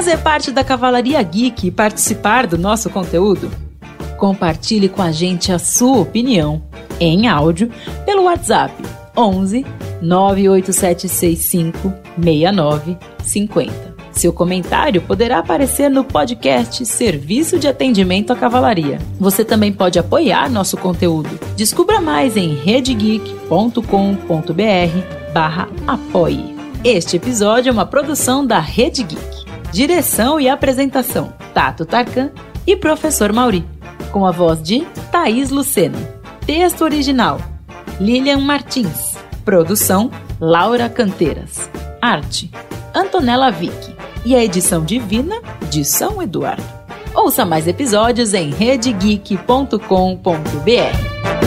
Speaker 1: Fazer parte da Cavalaria Geek e participar do nosso conteúdo? Compartilhe com a gente a sua opinião em áudio pelo WhatsApp 11 98765 6950. Seu comentário poderá aparecer no podcast Serviço de Atendimento à Cavalaria. Você também pode apoiar nosso conteúdo. Descubra mais em redegeek.com.br barra apoie. Este episódio é uma produção da Rede Geek. Direção e apresentação: Tato Tarkan e Professor Mauri. Com a voz de Thaís Lucena. Texto original: Lilian Martins. Produção: Laura Canteiras. Arte: Antonella Vick. E a edição divina de São Eduardo. Ouça mais episódios em redegeek.com.br.